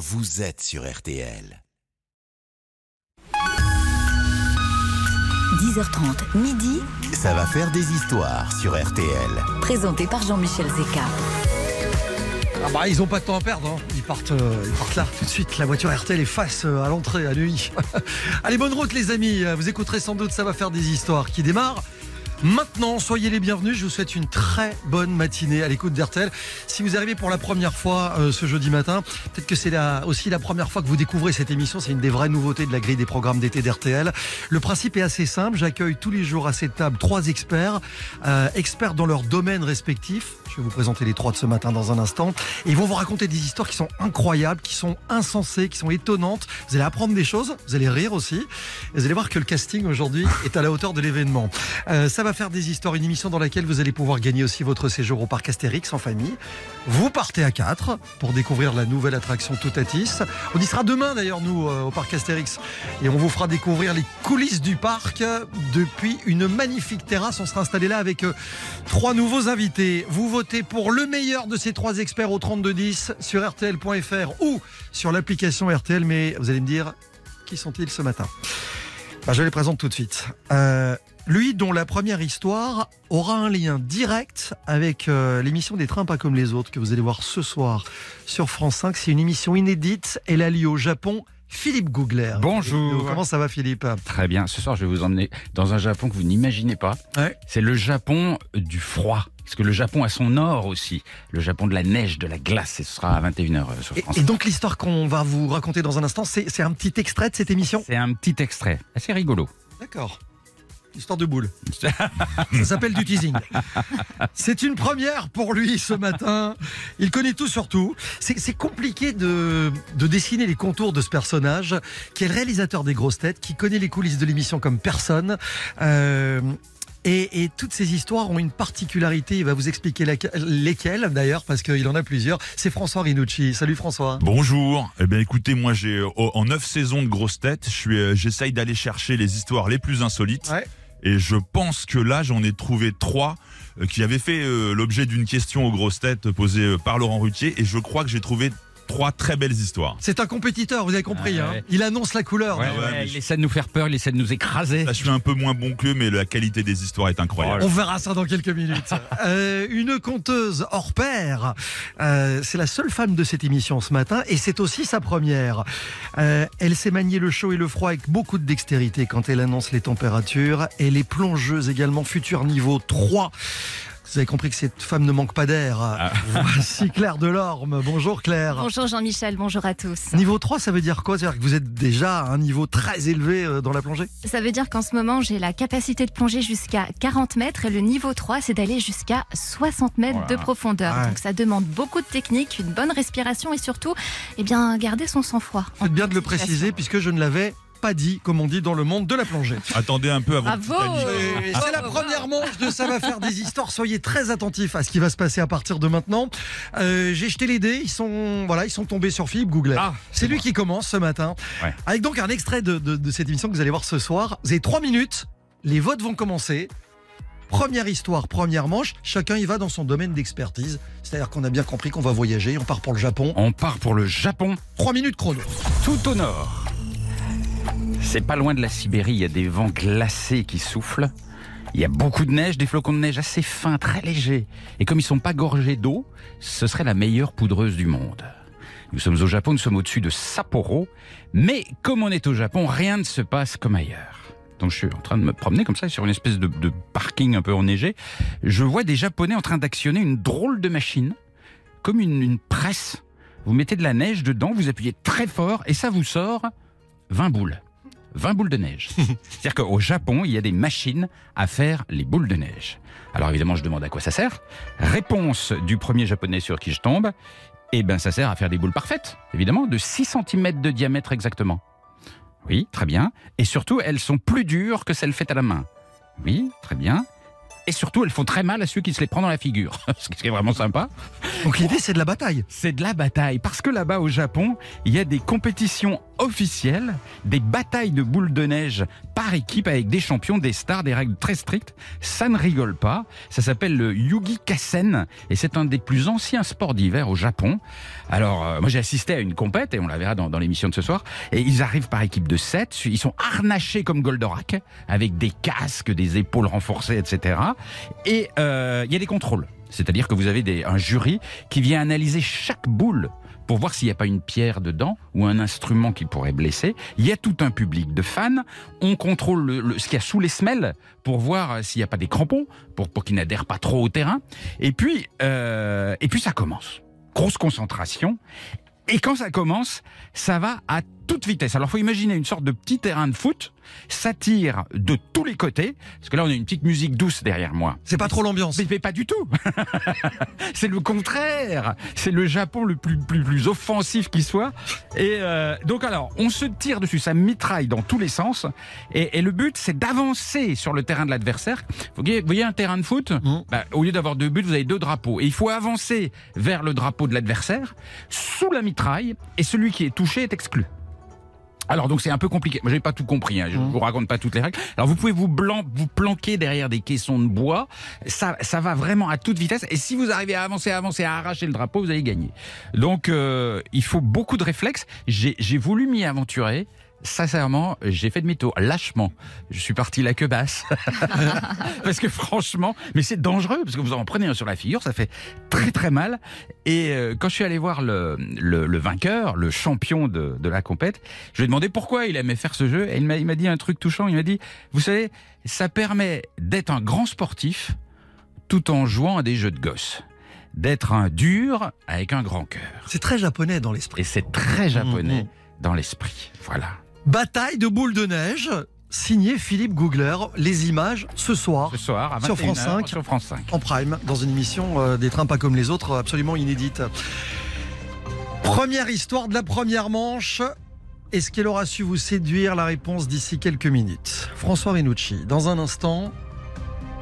vous êtes sur RTL. 10h30, midi, Ça va faire des histoires sur RTL. présenté par Jean-Michel Zeka. Ah bah ils ont pas de temps à perdre, hein. ils, partent, euh, ils partent là tout de suite. La voiture RTL est face euh, à l'entrée à nuit. Allez, bonne route les amis, vous écouterez sans doute Ça va faire des histoires qui démarrent. Maintenant, soyez les bienvenus. Je vous souhaite une très bonne matinée à l'écoute d'RTL. Si vous arrivez pour la première fois euh, ce jeudi matin, peut-être que c'est aussi la première fois que vous découvrez cette émission. C'est une des vraies nouveautés de la grille des programmes d'été d'RTL. Le principe est assez simple. J'accueille tous les jours à cette table trois experts, euh, experts dans leur domaine respectif. Je vais vous présenter les trois de ce matin dans un instant. Et ils vont vous raconter des histoires qui sont incroyables, qui sont insensées, qui sont étonnantes. Vous allez apprendre des choses, vous allez rire aussi. Et vous allez voir que le casting aujourd'hui est à la hauteur de l'événement. Euh, ça va faire des histoires, une émission dans laquelle vous allez pouvoir gagner aussi votre séjour au parc Astérix en famille. Vous partez à 4 pour découvrir la nouvelle attraction Toutatis. On y sera demain d'ailleurs, nous, euh, au parc Astérix. Et on vous fera découvrir les coulisses du parc euh, depuis une magnifique terrasse. On sera installé là avec euh, trois nouveaux invités. Vous votez pour le meilleur de ces trois experts au 3210 sur RTL.fr ou sur l'application RTL. Mais vous allez me dire, qui sont-ils ce matin? Bah, Je les présente tout de suite. Euh, lui dont la première histoire aura un lien direct avec euh, l'émission des trains pas comme les autres que vous allez voir ce soir sur France 5. C'est une émission inédite. Elle a lieu au Japon. Philippe Googler. Bonjour. Comment ça va Philippe? Très bien. Ce soir, je vais vous emmener dans un Japon que vous n'imaginez pas. Ouais. C'est le Japon du froid. Parce que le Japon a son nord aussi. Le Japon de la neige, de la glace. Et ce sera à 21h sur et, France. et donc l'histoire qu'on va vous raconter dans un instant, c'est un petit extrait de cette émission? C'est un petit extrait. Assez rigolo. D'accord. Histoire de boule. Ça s'appelle du teasing. C'est une première pour lui ce matin. Il connaît tout sur tout. C'est compliqué de, de dessiner les contours de ce personnage, qui est le réalisateur des grosses têtes, qui connaît les coulisses de l'émission comme personne. Euh, et, et toutes ces histoires ont une particularité. Il va vous expliquer laquelle- lesquelles, d'ailleurs, parce qu'il en a plusieurs. C'est François Rinucci. Salut François. Bonjour. Eh bien, écoutez, moi, j'ai en neuf saisons de grosses têtes, euh, j'essaye d'aller chercher les histoires les plus insolites. Ouais. Et je pense que là, j'en ai trouvé trois euh, qui avaient fait euh, l'objet d'une question aux grosses têtes posée euh, par Laurent Ruquier. Et je crois que j'ai trouvé trois très belles histoires. C'est un compétiteur, vous avez compris. Ah hein. ouais. Il annonce la couleur. Ouais, ouais, ouais, mais il je- essaie de nous faire peur, il essaie de nous écraser. Là, je suis un peu moins bon que lui, mais la qualité des histoires est incroyable. On verra ça dans quelques minutes. Euh, une conteuse hors pair. Euh, c'est la seule femme de cette émission ce matin et c'est aussi sa première. Euh, elle sait manier le chaud et le froid avec beaucoup de dextérité quand elle annonce les températures. Elle est plongeuse également, futur niveau 3. Vous avez compris que cette femme ne manque pas d'air. Voici Claire Delorme. Bonjour Claire. Bonjour Jean-Michel, bonjour à tous. Niveau 3, ça veut dire quoi? C'est-à-dire que vous êtes déjà à un niveau très élevé euh, dans la plongée? Ça veut dire qu'en ce moment, j'ai la capacité de plonger jusqu'à 40 mètres et le niveau 3, c'est d'aller jusqu'à 60 mètres Voilà. de profondeur. Ouais. Donc ça demande beaucoup de technique, une bonne respiration et surtout, eh bien, garder son sang-froid. Faites bien de le préciser puisque je ne l'avais pas dit, comme on dit dans le monde de la plongée. Attendez un peu avant. Et C'est la première manche de Ça va faire des histoires. Soyez très attentifs à ce qui va se passer à partir de maintenant. Euh, J'ai jeté les dés. Ils sont, voilà, ils sont tombés sur Philippe Googler. Ah, c'est lui qui commence ce matin. Ouais. Avec donc un extrait de, de- de cette émission que vous allez voir ce soir. Vous avez trois minutes. Les votes vont commencer. Première histoire, première manche. Chacun y va dans son domaine d'expertise. C'est-à-dire qu'on a bien compris qu'on va voyager. On part pour le Japon. On part pour le Japon, Trois minutes chrono. tout au nord. C'est pas loin de la Sibérie, il y a des vents glacés qui soufflent. Il y a beaucoup de neige, des flocons de neige assez fins, très légers. Et comme ils sont pas gorgés d'eau, ce serait la meilleure poudreuse du monde. Nous sommes au Japon, nous sommes au-dessus de Sapporo. Mais comme on est au Japon, rien ne se passe comme ailleurs. Donc je suis en train de me promener comme ça sur une espèce de, parking un peu enneigé. Je vois des Japonais en train d'actionner une drôle de machine, comme une, une presse. Vous mettez de la neige dedans, vous appuyez très fort et ça vous sort 20 boules. 20 boules de neige. C'est-à-dire qu'au Japon, il y a des machines à faire les boules de neige. Alors évidemment, je demande à quoi ça sert. Réponse du premier japonais sur qui je tombe. Eh ben, ça sert à faire des boules parfaites, évidemment, de 6 cm de diamètre exactement. Oui, très bien. Et surtout, elles sont plus dures que celles faites à la main. Oui, très bien. Et surtout, elles font très mal à ceux qui se les prennent dans la figure. Ce qui est vraiment sympa. Donc l'idée, c'est de la bataille. C'est de la bataille. Parce que là-bas, au Japon, il y a des compétitions officielles, des batailles de boules de neige par équipe avec des champions, des stars, des règles très strictes. Ça ne rigole pas. Ça s'appelle le Yugi Kassen et c'est un des plus anciens sports d'hiver au Japon. Alors, euh, moi j'ai assisté à une compète et on la verra dans, dans l'émission de ce soir. Et ils arrivent par équipe de 7. Ils sont harnachés comme Goldorak avec des casques, des épaules renforcées, etc. Et euh, il y a des contrôles. C'est-à-dire que vous avez des, un jury qui vient analyser chaque boule pour voir s'il n'y a pas une pierre dedans ou un instrument qui pourrait blesser. Il y a tout un public de fans. On contrôle le- le- ce qu'il y a sous les semelles pour voir euh, s'il n'y a pas des crampons, pour, pour qu'ils n'adhèrent pas trop au terrain. Et puis, euh, et puis ça commence. Grosse concentration. Et quand ça commence, ça va à toute vitesse. Alors, faut imaginer une sorte de petit terrain de foot. Ça tire de tous les côtés. Parce que là, on a une petite musique douce derrière moi. C'est pas trop l'ambiance. Mais, mais pas du tout. c'est le contraire. C'est le Japon le plus, plus, plus offensif qui soit. Et euh, donc alors, on se tire dessus, ça mitraille dans tous les sens. Et, et le but, c'est d'avancer sur le terrain de l'adversaire. Vous voyez, un terrain de foot? Mhm. Bah, Au lieu d'avoir deux buts, vous avez deux drapeaux. Et il faut avancer vers le drapeau de l'adversaire, sous la mitraille, et celui qui est touché est exclu. Alors donc c'est un peu compliqué. Moi j'ai pas tout compris. Hein. Je Mhm. vous raconte pas toutes les règles. Alors vous pouvez vous, blanc, vous planquer derrière des caissons de bois. Ça, ça va vraiment à toute vitesse. Et si vous arrivez à avancer, à avancer, à arracher le drapeau, vous allez gagner. Donc euh, il faut beaucoup de réflexes. J'ai j'ai voulu m'y aventurer. Sincèrement, j'ai fait demi-tour, lâchement. Je suis parti la queue basse. parce que franchement, mais c'est dangereux, parce que vous en prenez un sur la figure, ça fait très très mal. Et euh, quand je suis allé voir le, le, le vainqueur, le champion de, de la compète, je lui ai demandé pourquoi il aimait faire ce jeu. Et il m'a dit un truc touchant. Il m'a dit, vous savez, ça permet d'être un grand sportif tout en jouant à des jeux de gosses. D'être un dur avec un grand cœur. C'est très japonais dans l'esprit. Et c'est très japonais Mhm. dans l'esprit. Voilà. Bataille de boules de neige, signé Philippe Googler. Les images ce soir Ce soir, à Sur 21 France heures, 5. Sur France 5. en prime dans une émission euh, des trains pas comme les autres, absolument inédite. Première histoire de la première manche. Est-ce qu'elle aura su vous séduire? La réponse d'ici quelques minutes. François Renucci, dans un instant.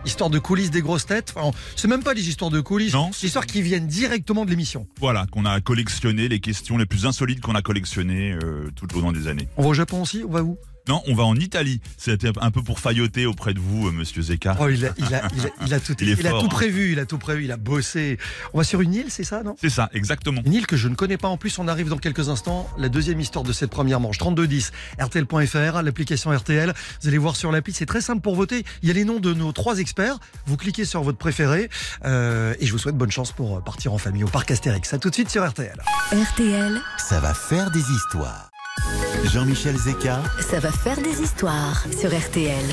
Histoire de coulisses des grosses têtes. Enfin, c'est même pas des histoires de coulisses. Non, C'est des histoires qui viennent directement de l'émission. Voilà, qu'on a collectionné, les questions les plus insolites qu'on a collectionnées euh, tout au long des années. On va au Japon aussi On va où? Non, on va en Italie. C'était un peu pour failloter auprès de vous, euh, monsieur Zeka. Oh, il a, il a, il a, il a tout, Il a tout hein. prévu. Il a tout prévu. Il a bossé. On va sur une île, c'est ça, non? C'est ça, exactement. Une île que je ne connais pas en plus, on arrive dans quelques instants, la deuxième histoire de cette première manche. 3210, RTL.fr, l'application RTL. Vous allez voir sur l'appli, c'est très simple pour voter. Il y a les noms de nos trois experts. Vous cliquez sur votre préféré euh, et je vous souhaite bonne chance pour partir en famille au parc Astérix. À tout de suite sur RTL. RTL, Ça va faire des histoires. Jean-Michel Zeka, ça va faire des histoires sur RTL.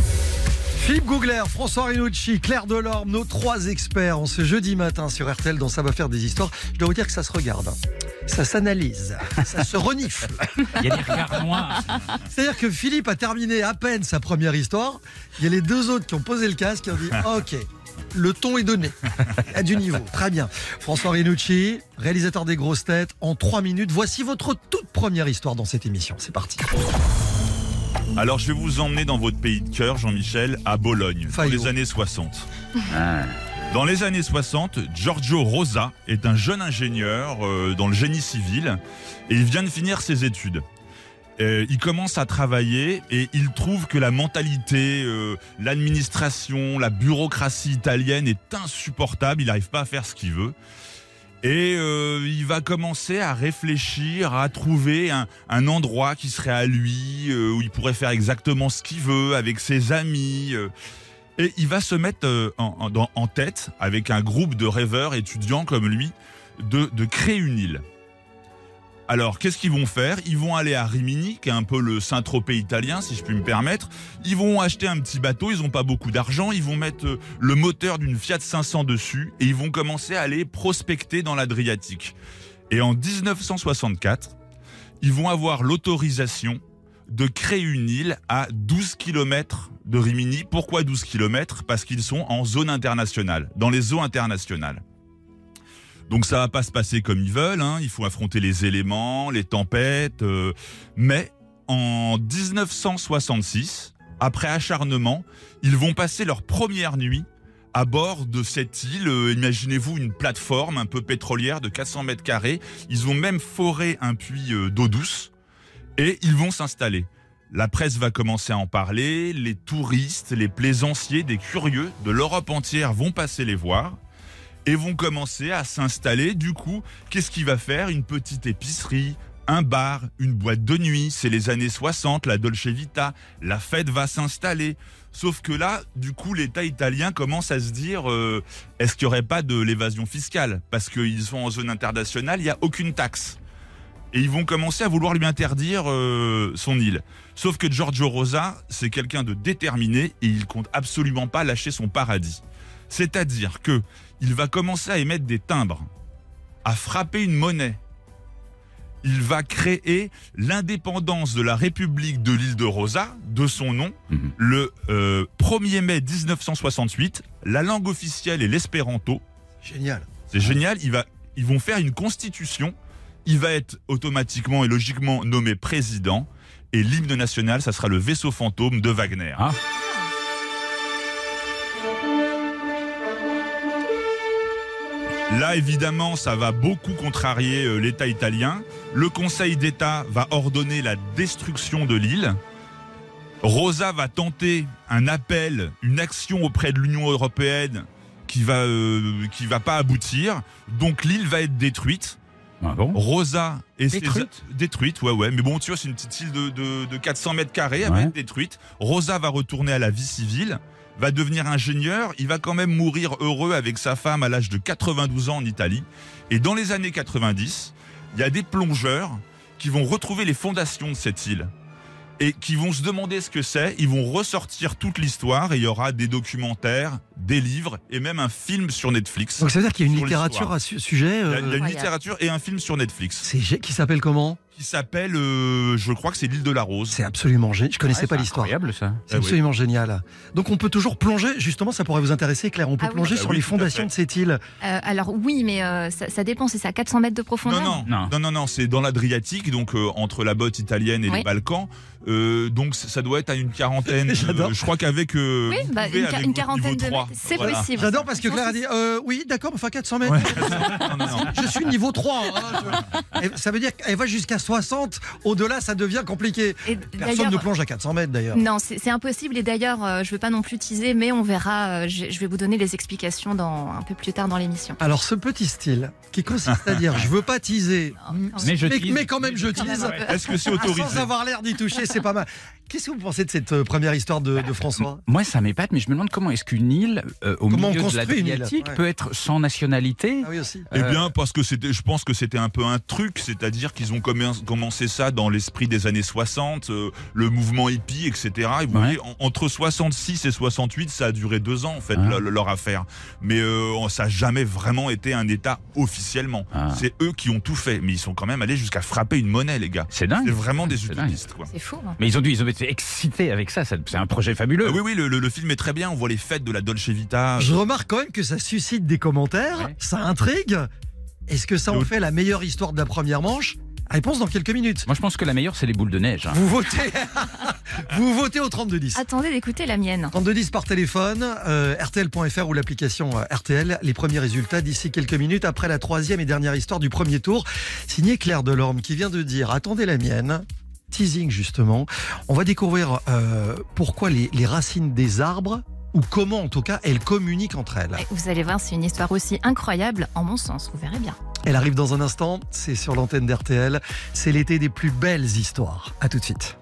Philippe Googler, François Renucci, Claire Delorme, nos trois experts en ce jeudi matin sur RTL dans Ça va faire des histoires. Je dois vous dire que ça se regarde. Ça s'analyse, ça se renifle. Il y a des regards noirs. C'est-à-dire que Philippe a terminé à peine sa première histoire. Il y a les deux autres qui ont posé le casque et ont dit Ok, le ton est donné. Il y a du niveau. Très bien. François Renucci, réalisateur des grosses têtes, en trois minutes. Voici votre toute première histoire dans cette émission. C'est parti. Alors, je vais vous emmener dans votre pays de cœur, Jean-Michel, à Bologne, dans les années 60. Ah. Dans les années 60, Giorgio Rosa est un jeune ingénieur euh, dans le génie civil et il vient de finir ses études. Euh, il commence à travailler et il trouve que la mentalité, euh, l'administration, la bureaucratie italienne est insupportable. Il n'arrive pas à faire ce qu'il veut. Et euh, il va commencer à réfléchir, à trouver un, un endroit qui serait à lui, euh, où il pourrait faire exactement ce qu'il veut avec ses amis. euh. et il va se mettre euh, en, en- en tête, avec un groupe de rêveurs étudiants comme lui, de, de créer une île. Alors, qu'est-ce qu'ils vont faire? Ils vont aller à Rimini, qui est un peu le Saint-Tropez italien, si je puis me permettre. Ils vont acheter un petit bateau, ils n'ont pas beaucoup d'argent, ils vont mettre euh, le moteur d'une Fiat 500 dessus et ils vont commencer à aller prospecter dans l'Adriatique. Et en 1964, ils vont avoir l'autorisation de créer une île à 12 km de Rimini. Pourquoi 12 km Parce qu'ils sont en zone internationale, dans les eaux internationales. Donc ça va pas se passer comme ils veulent, hein. il faut affronter les éléments, les tempêtes, euh, mais en 1966, après acharnement, ils vont passer leur première nuit à bord de cette île. Euh, Imaginez-vous une plateforme un peu pétrolière de 400 mètres carrés. Ils ont même foré un puits euh, d'eau douce et ils vont s'installer. La presse va commencer à en parler, les touristes, les plaisanciers, des curieux de l'Europe entière vont passer les voir et vont commencer à s'installer. Du coup, qu'est-ce qu'il va faire Une petite épicerie, un bar, une boîte de nuit, c'est les années 60, la Dolce Vita, la fête va s'installer. Sauf que là, du coup, l'État italien commence à se dire euh, est-ce qu'il n'y aurait pas de l'évasion fiscale? Parce qu'ils sont en zone internationale, il n'y a aucune taxe. Et ils vont commencer à vouloir lui interdire euh, son île. Sauf que Giorgio Rosa, c'est quelqu'un de déterminé et il compte absolument pas lâcher son paradis. C'est-à-dire que il va commencer à émettre des timbres, à frapper une monnaie. Il va créer l'indépendance de la République de l'île de Rosa, de son nom, Mhm. le euh, 1er mai 1968. La langue officielle est l'espéranto. Génial. C'est génial. Il va, ils vont faire une constitution. Il va être automatiquement et logiquement nommé président. Et l'hymne national, ça sera le vaisseau fantôme de Wagner. Ah. Là, évidemment, ça va beaucoup contrarier euh, l'État italien. Le Conseil d'État va ordonner la destruction de l'île. Rosa va tenter un appel, une action auprès de l'Union européenne qui va euh, qui va pas aboutir. Donc l'île va être détruite. Ah bon? Rosa ses- Détruite? détruite, ouais, ouais. Mais bon, tu vois, c'est une petite île de, de, de 400 mètres carrés, elle va être détruite. Rosa va retourner à la vie civile, va devenir ingénieur. Il va quand même mourir heureux avec sa femme à l'âge de 92 ans en Italie. Et dans les années 90, il y a des plongeurs qui vont retrouver les fondations de cette île et qui vont se demander ce que c'est. Ils vont ressortir toute l'histoire et il y aura des documentaires, des livres et même un film sur Netflix. Donc ça veut dire qu'il y a une littérature à ce sujet. Il y a, euh, il y a une Incroyable. littérature et un film sur Netflix c'est qui s'appelle comment? Qui s'appelle, euh, je crois que c'est l'île de la Rose. C'est absolument génial. Je connaissais Ouais, pas c'est l'histoire. Incroyable ça. C'est Ah oui. absolument génial. Donc on peut toujours plonger, justement, ça pourrait vous intéresser, Claire. On peut Ah oui. plonger Ah sur oui, les à fondations de cette île. Euh, alors oui, mais euh, ça, ça dépend, c'est ça, 400 mètres de profondeur? Non, non, Non. non, non, non, c'est dans l'Adriatique, donc euh, entre la botte italienne et Oui. les Balkans. Euh, donc ça doit être à une quarantaine. J'adore. euh, je crois qu'avec euh, Oui, bah, une, avec quarantaine de 3. mètres, c'est Voilà. possible. J'adore parce que Claire a dit euh, oui, d'accord, enfin 400 mètres. Ouais. non, non, non. Je suis niveau 3. hein, je- Ça veut dire qu'elle va jusqu'à 60. Au-delà, ça devient compliqué. Et Personne ne plonge à 400 mètres d'ailleurs. Non, c'est impossible. Et d'ailleurs, euh, je ne veux pas non plus teaser, mais on verra. euh, je, je vais vous donner les explications dans, un peu plus tard dans l'émission. Alors ce petit style qui consiste à dire je veux pas teaser, quand même. Mais je mais, tease. mais quand même je tease. un. Est-ce que c'est Ah, autorisé sans avoir l'air d'y toucher, c'est pas mal. Qu'est-ce que vous pensez de cette euh, première histoire de, de François? Moi, ça m'épate, mais je me demande comment est-ce qu'une île euh, au Comment on milieu de construit une île, l'Adriatique ouais. peut être sans nationalité? Ah oui aussi. Eh bien, parce que c'était, je pense que c'était un peu un truc, c'est-à-dire qu'ils ont commen- commencé ça dans l'esprit des années 60, euh, le mouvement hippie, etc. Et vous Ouais. voyez, en- entre 66 et 68, ça a duré deux ans en fait Ah. le- leur affaire. Mais euh, ça n'a jamais vraiment été un État officiellement. Ah. C'est eux qui ont tout fait, mais ils sont quand même allés jusqu'à frapper une monnaie, les gars. C'est dingue. C'est vraiment des utopistes, quoi. C'est fou. hein. Mais ils ont dû, ils ont été excités avec ça. C'est un projet fabuleux. Ah oui, oui, le, le- le film est très bien. On voit les fêtes de la Dolce Vita. Je remarque quand même que ça suscite des commentaires, Ouais. ça intrigue. Est-ce que ça en fait la meilleure histoire de la première manche? Réponse dans quelques minutes. Moi, je pense que la meilleure, c'est les boules de neige. hein. Vous votez, vous votez au 3210. Attendez d'écouter la mienne. 3210 par téléphone, euh, RTL.fr ou l'application euh, RTL. Les premiers résultats d'ici quelques minutes après la troisième et dernière histoire du premier tour. Signé Claire Delorme qui vient de dire Attendez la mienne. Teasing justement. On va découvrir euh, pourquoi les, les racines des arbres, ou comment en tout cas elles communiquent entre elles. Vous allez voir, c'est une histoire aussi incroyable, en mon sens, vous verrez bien. Elle arrive dans un instant, c'est sur l'antenne d'RTL. C'est l'été des plus belles histoires. À tout de suite.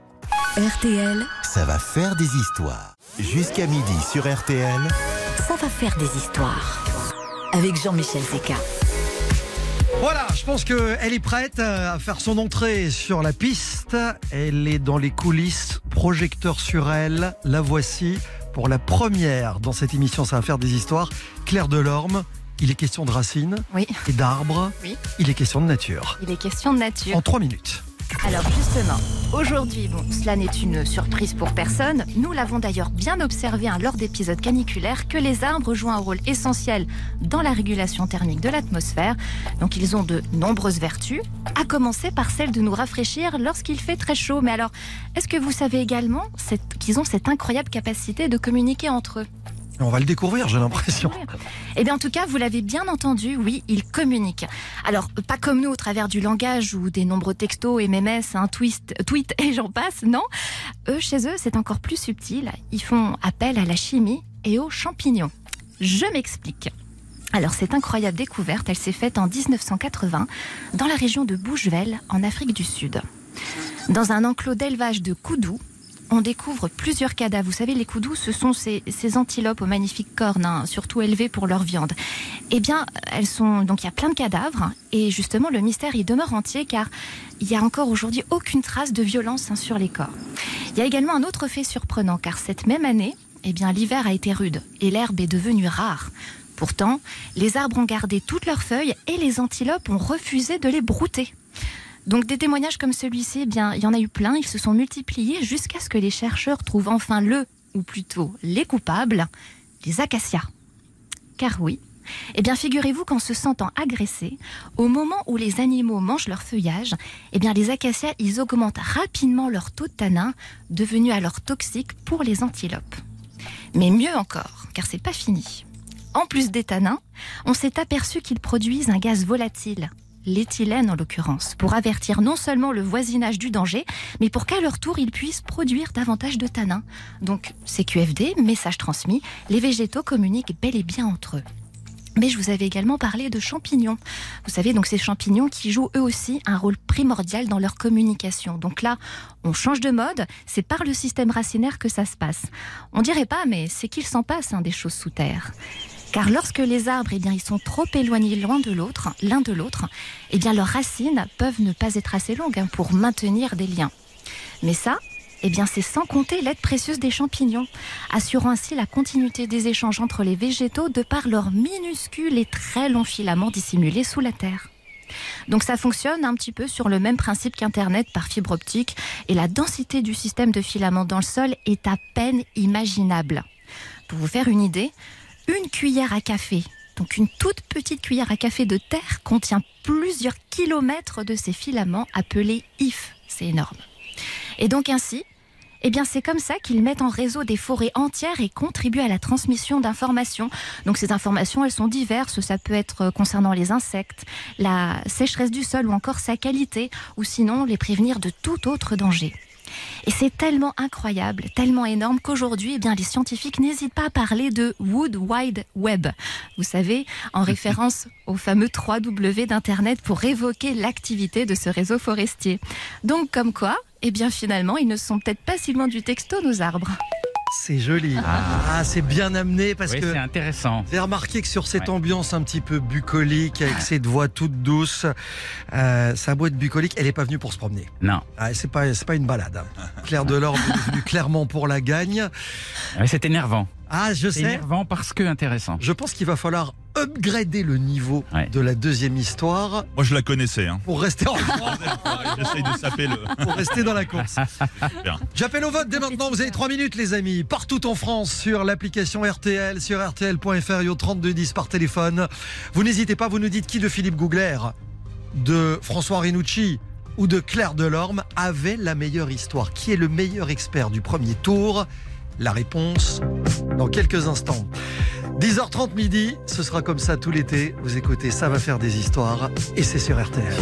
RTL, Ça va faire des histoires. Jusqu'à midi sur RTL. ça va faire des histoires. Avec Jean-Michel Zeka. Voilà, je pense qu'elle est prête à faire son entrée sur la piste. Elle est dans les coulisses, projecteur sur elle. La voici pour la première dans cette émission Ça va faire des histoires. Claire Delorme. Il est question de racines Oui, et d'arbres. Oui. Il est question de nature. il est question de nature. En trois minutes. Alors justement, aujourd'hui, bon, cela n'est une surprise pour personne. Nous l'avons d'ailleurs bien observé hein, lors d'épisodes caniculaires que les arbres jouent un rôle essentiel dans la régulation thermique de l'atmosphère. Donc ils ont de nombreuses vertus, à commencer par celle de nous rafraîchir lorsqu'il fait très chaud. Mais alors, est-ce que vous savez également qu'ils ont cette incroyable capacité de communiquer entre eux? On va le découvrir, j'ai l'impression. Eh bien, en tout cas, vous l'avez bien entendu, oui, ils communiquent. Alors, pas comme nous au travers du langage ou des nombreux textos, MMS, un twist, tweet et j'en passe, non. Eux, chez eux, c'est encore plus subtil. Ils font appel à la chimie et aux champignons. Je m'explique. Alors, cette incroyable découverte, elle s'est faite en 1980 dans la région de Bouchevel, en Afrique du Sud. Dans un enclos d'élevage de Koudou, on découvre plusieurs cadavres. Vous savez, les koudous, ce sont ces, antilopes aux magnifiques cornes, hein, surtout élevées pour leur viande. Eh bien, elles sont donc il y a plein de cadavres et justement le mystère il demeure entier car il y a encore aujourd'hui aucune trace de violence hein, sur les corps. Il y a également un autre fait surprenant car cette même année, eh bien l'hiver a été rude et l'herbe est devenue rare. Pourtant, les arbres ont gardé toutes leurs feuilles et les antilopes ont refusé de les brouter. Donc des témoignages comme celui-ci, eh bien, il y en a eu plein, ils se sont multipliés jusqu'à ce que les chercheurs trouvent enfin le, ou plutôt les coupables, les acacias. Car oui, eh bien figurez-vous qu'en se sentant agressés, au moment où les animaux mangent leur feuillage, eh bien les acacias, ils augmentent rapidement leur taux de tanin, devenu alors toxique pour les antilopes. Mais mieux encore, car c'est pas fini. En plus des tanins, on s'est aperçu qu'ils produisent un gaz volatile, l'éthylène en l'occurrence, pour avertir non seulement le voisinage du danger, mais pour qu'à leur tour ils puissent produire davantage de tanins. Donc CQFD, message transmis, les végétaux communiquent bel et bien entre eux. Mais je vous avais également parlé de champignons. Vous savez, donc ces champignons qui jouent eux aussi un rôle primordial dans leur communication. Donc là, on change de mode, c'est par le système racinaire que ça se passe. On dirait pas, mais c'est qu'il s'en passe hein, des choses sous terre. Car lorsque les arbres, eh bien, ils sont trop éloignés l'un de l'autre, eh leurs racines peuvent ne pas être assez longues hein, pour maintenir des liens. Mais ça, eh c'est sans compter l'aide précieuse des champignons, assurant ainsi la continuité des échanges entre les végétaux de par leurs minuscules et très longs filaments dissimulés sous la terre. Donc ça fonctionne un petit peu sur le même principe qu'Internet par fibre optique et la densité du système de filaments dans le sol est à peine imaginable. Pour vous faire une idée, une cuillère à café, donc une toute petite cuillère à café de terre contient plusieurs kilomètres de ces filaments appelés IF. C'est énorme. Et donc ainsi, eh bien, c'est comme ça qu'ils mettent en réseau des forêts entières et contribuent à la transmission d'informations. Donc, ces informations, elles sont diverses. Ça peut être concernant les insectes, la sécheresse du sol ou encore sa qualité, ou sinon les prévenir de tout autre danger. Et c'est tellement incroyable, tellement énorme qu'aujourd'hui, eh bien, les scientifiques n'hésitent pas à parler de Wood Wide Web. Vous savez, en référence au fameux 3W d'Internet pour évoquer l'activité de ce réseau forestier. Donc, comme quoi, eh bien, finalement, ils ne sont peut-être pas si loin du texto, nos arbres. C'est joli. Ah, c'est bien amené parce Oui, que c'est intéressant. Vous avez remarqué que sur cette Ouais. ambiance un petit peu bucolique, avec cette voix toute douce, euh, sa boîte bucolique, elle n'est pas venue pour se promener. Non, Ah, c'est pas, une balade. hein. Claire Delorme est venue clairement pour la gagne. Ouais, c'est énervant. Ah, je sais. énervant parce que intéressant. Je pense qu'il va falloir upgrader le niveau Ouais. de la deuxième histoire Moi, je la connaissais. Hein. pour rester, en- J'essaye de saper le. pour rester dans la course. Bien. J'appelle au vote dès maintenant. Vous avez 3 minutes, les amis. Partout en France, sur l'application RTL, sur RTL.fr et au 3210 par téléphone. Vous n'hésitez pas, vous nous dites qui de Philippe Gougler, de François Renucci ou de Claire Delorme avait la meilleure histoire. Qui est le meilleur expert du premier tour? La réponse dans quelques instants. 10h30 midi, ce sera comme ça tout l'été. Vous écoutez, ça va faire des histoires et c'est sur RTL.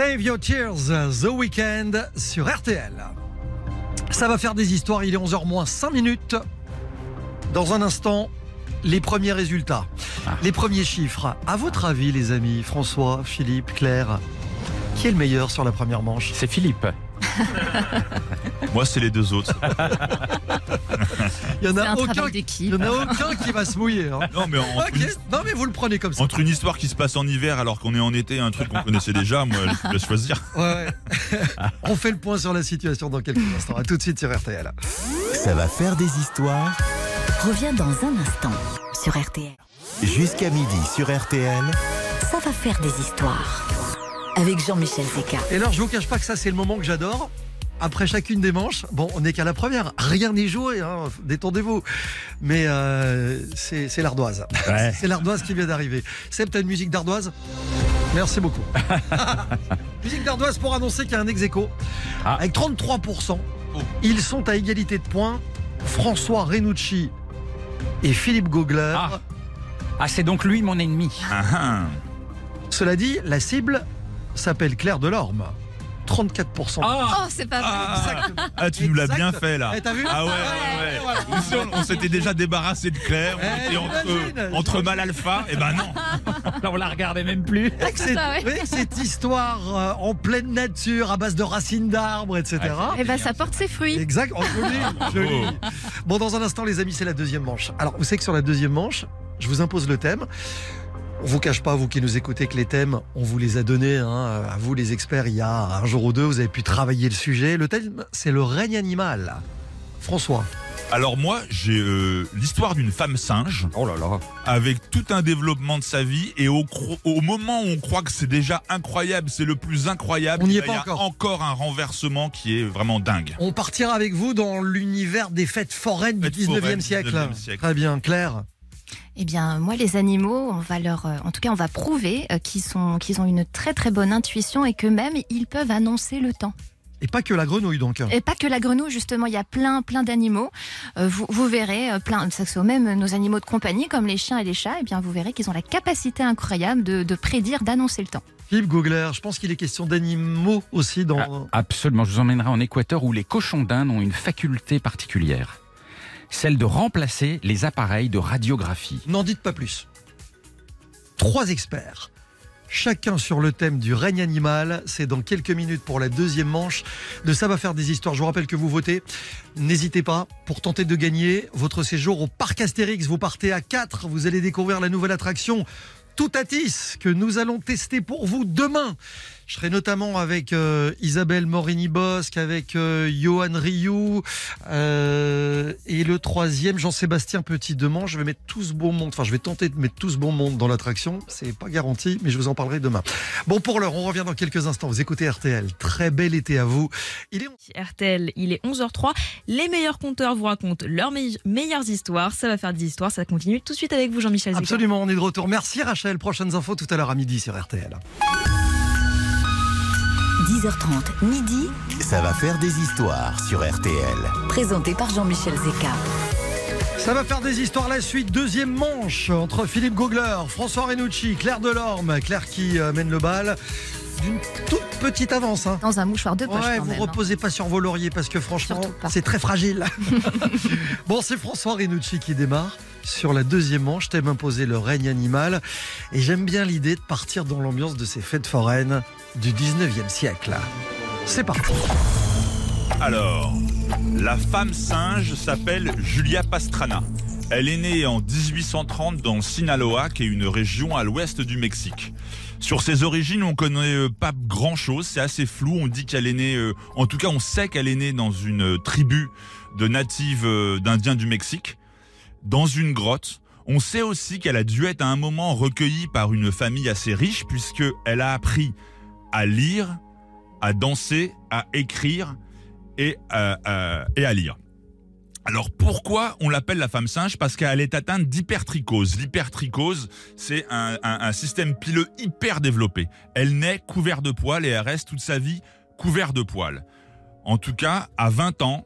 Save Your Tears, The Weekend sur RTL. Ça va faire des histoires, il est 11h moins 5 minutes. Dans un instant, les premiers résultats, Ah. les premiers chiffres. À votre avis, les amis, François, Philippe, Claire, qui est le meilleur sur la première manche? C'est Philippe. Moi, c'est les deux autres. Il y en a un aucun, travail il d'équipe. y en a aucun qui va se mouiller. hein. Non, mais entre, Ok, une, non mais vous le prenez comme ça. entre une histoire qui se passe en hiver alors qu'on est en été, un truc qu'on connaissait déjà, moi, je laisse choisir. Ouais, ouais. On fait le point sur la situation dans quelques instants. À tout de suite sur RTL. Ça va faire des histoires Revient dans un instant sur RTL. jusqu'à midi sur RTL. Ça va faire des histoires. Avec Jean-Michel Zeka. Et alors, je vous cache pas que ça, c'est le moment que j'adore. Après chacune des manches, bon, on n'est qu'à la première, rien n'est joué, hein, détendez-vous. Mais euh, c'est c'est l'ardoise. Ouais. C'est l'ardoise qui vient d'arriver. Seb, t'as une musique d'ardoise? Merci beaucoup. musique d'ardoise pour annoncer qu'il y a un ex aequo. Ah. Avec 33%, ils sont à égalité de points. François Renucci et Philippe Gogler. Ah. Ah, c'est donc lui mon ennemi. Ah. Cela dit, la cible s'appelle Claire Delorme. 34%. Ah, Oh, c'est pas vrai. Exactement. Ah, tu nous l'as bien fait là. Eh, t'as vu Ah ouais, ouais, ouais. Nous aussi, on, on s'était déjà débarrassé de Claire. On Eh, était entre, entre mal alpha. Et ben non. on la regardait même plus. Avec cette, ça, ouais. oui, cette histoire euh, en pleine nature, à base de racines d'arbres, etc. Eh ben, ça porte ses fruits. Exact, oh, joli, joli. Bon, dans un instant, les amis, c'est la deuxième manche. Alors, vous savez que sur la deuxième manche, je vous impose le thème. On vous cache pas, vous qui nous écoutez, que les thèmes, on vous les a donnés, hein, à vous les experts, il y a un jour ou deux, vous avez pu travailler le sujet. Le thème, c'est le règne animal. François. Alors moi, j'ai euh, l'histoire d'une femme singe Oh là là. avec tout un développement de sa vie et au, cro- au moment où on croit que c'est déjà incroyable, c'est le plus incroyable, On n'y est y a pas encore. encore un renversement qui est vraiment dingue. On partira avec vous dans l'univers des fêtes foraines du Fêtes 19e foraines, siècle. 19e siècle. Très bien, Claire. Eh bien, moi, les animaux, on va leur, euh, en tout cas, on va prouver euh, qu'ils sont, qu'ils ont une très très bonne intuition et que même ils peuvent annoncer le temps. Et pas que la grenouille, donc. Et pas que la grenouille, justement, il y a plein plein d'animaux. Euh, vous, vous verrez, euh, plein, ça soit même nos animaux de compagnie comme les chiens et les chats. Eh bien, vous verrez qu'ils ont la capacité incroyable de, de prédire, d'annoncer le temps. Philippe Googler, je pense qu'il est question d'animaux aussi dans. Ah, absolument, je vous emmènerai en Équateur où les cochons d'Inde ont une faculté particulière. Celle de remplacer les appareils de radiographie. N'en dites pas plus. Trois experts, chacun sur le thème du règne animal. C'est dans quelques minutes pour la deuxième manche de Ça va faire des histoires. Je vous rappelle que vous votez. N'hésitez pas pour tenter de gagner votre séjour au parc Astérix. Vous partez à 4. Vous allez découvrir la nouvelle attraction Toutatis que nous allons tester pour vous demain. Je serai notamment avec euh, Isabelle Morini-Bosque, avec euh, Johan Rioux euh, et le troisième Jean-Sébastien Petit-Demand. Je vais mettre tout ce bon monde, enfin je vais tenter de mettre tout ce bon monde dans l'attraction. C'est pas garanti, mais je vous en parlerai demain. Bon pour l'heure, on revient dans quelques instants. Vous écoutez RTL. Très bel été à vous. Il est RTL, il est 11h03. Les meilleurs conteurs vous racontent leurs me- meilleures histoires. Ça va faire des histoires, ça continue tout de suite avec vous, Jean-Michel absolument, on est de retour. Merci Rachel. Prochaines infos tout à l'heure à midi sur RTL. 10h30, midi, Ça va faire des histoires sur RTL. présenté par Jean-Michel Zeka. Ça va faire des histoires la suite. Deuxième manche entre Philippe Gogler, François Renucci, Claire Delorme. Claire qui euh, mène le bal d'une toute petite avance. hein. Dans un mouchoir de poche Ouais, quand vous même. hein. reposez pas sur vos lauriers parce que franchement, c'est très fragile. bon, c'est François Renucci qui démarre sur la deuxième manche. Thème imposé le règne animal. Et j'aime bien l'idée de partir dans l'ambiance de ces fêtes foraines du 19e siècle. C'est parti. Alors, la femme singe s'appelle Julia Pastrana. Elle est née en 1830 dans Sinaloa, qui est une région à l'ouest du Mexique. Sur ses origines, on connaît euh, pas grand chose, c'est assez flou. On dit qu'elle est née, euh, en tout cas, on sait qu'elle est née dans une euh, tribu de natives d'Indiens du Mexique, dans une grotte. On sait aussi qu'elle a dû être à un moment recueillie par une famille assez riche, puisque elle a appris à lire, à danser, à écrire et, euh, euh, et à lire. Alors pourquoi on l'appelle la femme singe? Parce qu'elle est atteinte d'hypertrichose. L'hypertrichose, c'est un, un- un système pileux hyper développé. Elle naît couverte de poils et elle reste toute sa vie couverte de poils. En tout cas, à 20 ans,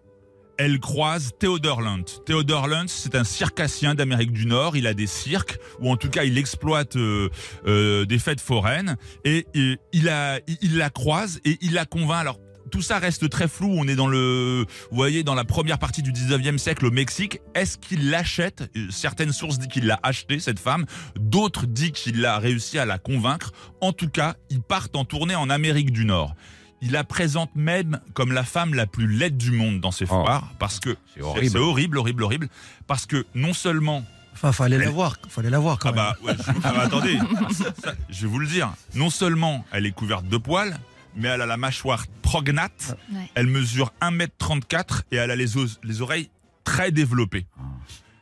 elle croise Theodore Lunt. Theodore Lunt, c'est un circassien d'Amérique du Nord. Il a des cirques, ou en tout cas, il exploite euh, euh, des fêtes foraines. Et, il, a, il, la croise et il la convainc. Alors, tout ça reste très flou. On est dans le, vous voyez, dans la première partie du 19e siècle au Mexique. Est-ce qu'il l'achète? Certaines sources disent qu'il l'a acheté, cette femme. D'autres disent qu'il a réussi à la convaincre. En tout cas, ils partent en tournée en Amérique du Nord. Il la présente même comme la femme la plus laide du monde dans ses Oh. foires, parce que C'est horrible. horrible, horrible, horrible, parce que non seulement Enfin, fallait la Elle- voir. Fallait la voir quand ah même. bah, ouais, je- ah bah, attendez, Ça, je vais vous le dire. Non seulement elle est couverte de poils, mais elle a la mâchoire prognate. Ouais. Elle mesure 1m34 et elle a les, os- les oreilles très développées.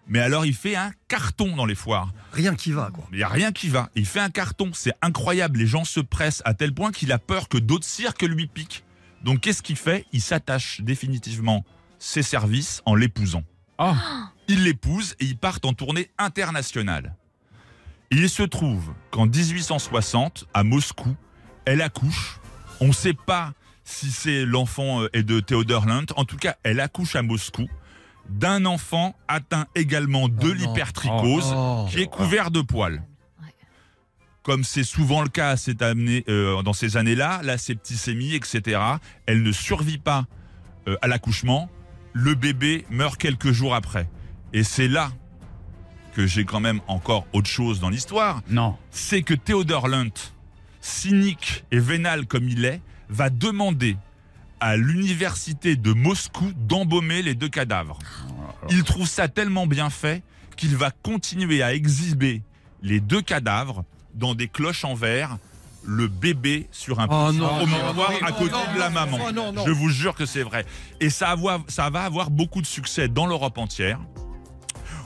Mais alors il fait un carton dans les foires. Rien qui va, quoi. Il n'y a rien qui va. Il fait un carton. C'est incroyable. Les gens se pressent à tel point qu'il a peur que d'autres cirques lui piquent. Donc qu'est-ce qu'il fait? Il s'attache définitivement ses services en l'épousant. Oh. Il l'épouse et ils partent en tournée internationale. Il se trouve qu'en 1860, à Moscou, elle accouche. On ne sait pas si c'est l'enfant euh, est de Theodore Lunt. En tout cas, elle accouche à Moscou d'un enfant atteint également de Oh l'hypertrichose Oh. qui est couvert de poils. Comme c'est souvent le cas à cette année, euh, dans ces années-là, la septicémie, etc., elle ne survit pas euh, à l'accouchement. Le bébé meurt quelques jours après. Et c'est là que j'ai quand même encore autre chose dans l'histoire. Non. C'est que Theodore Lunt, cynique et vénal comme il est, va demander à l'université de Moscou d'embaumer les deux cadavres. Il trouve ça tellement bien fait qu'il va continuer à exhiber les deux cadavres dans des cloches en verre, le bébé sur un Oh non, promontoire à côté non, de la maman. non, non, non. Je vous jure que c'est vrai. Et ça, va avoir- ça va avoir beaucoup de succès dans l'Europe entière.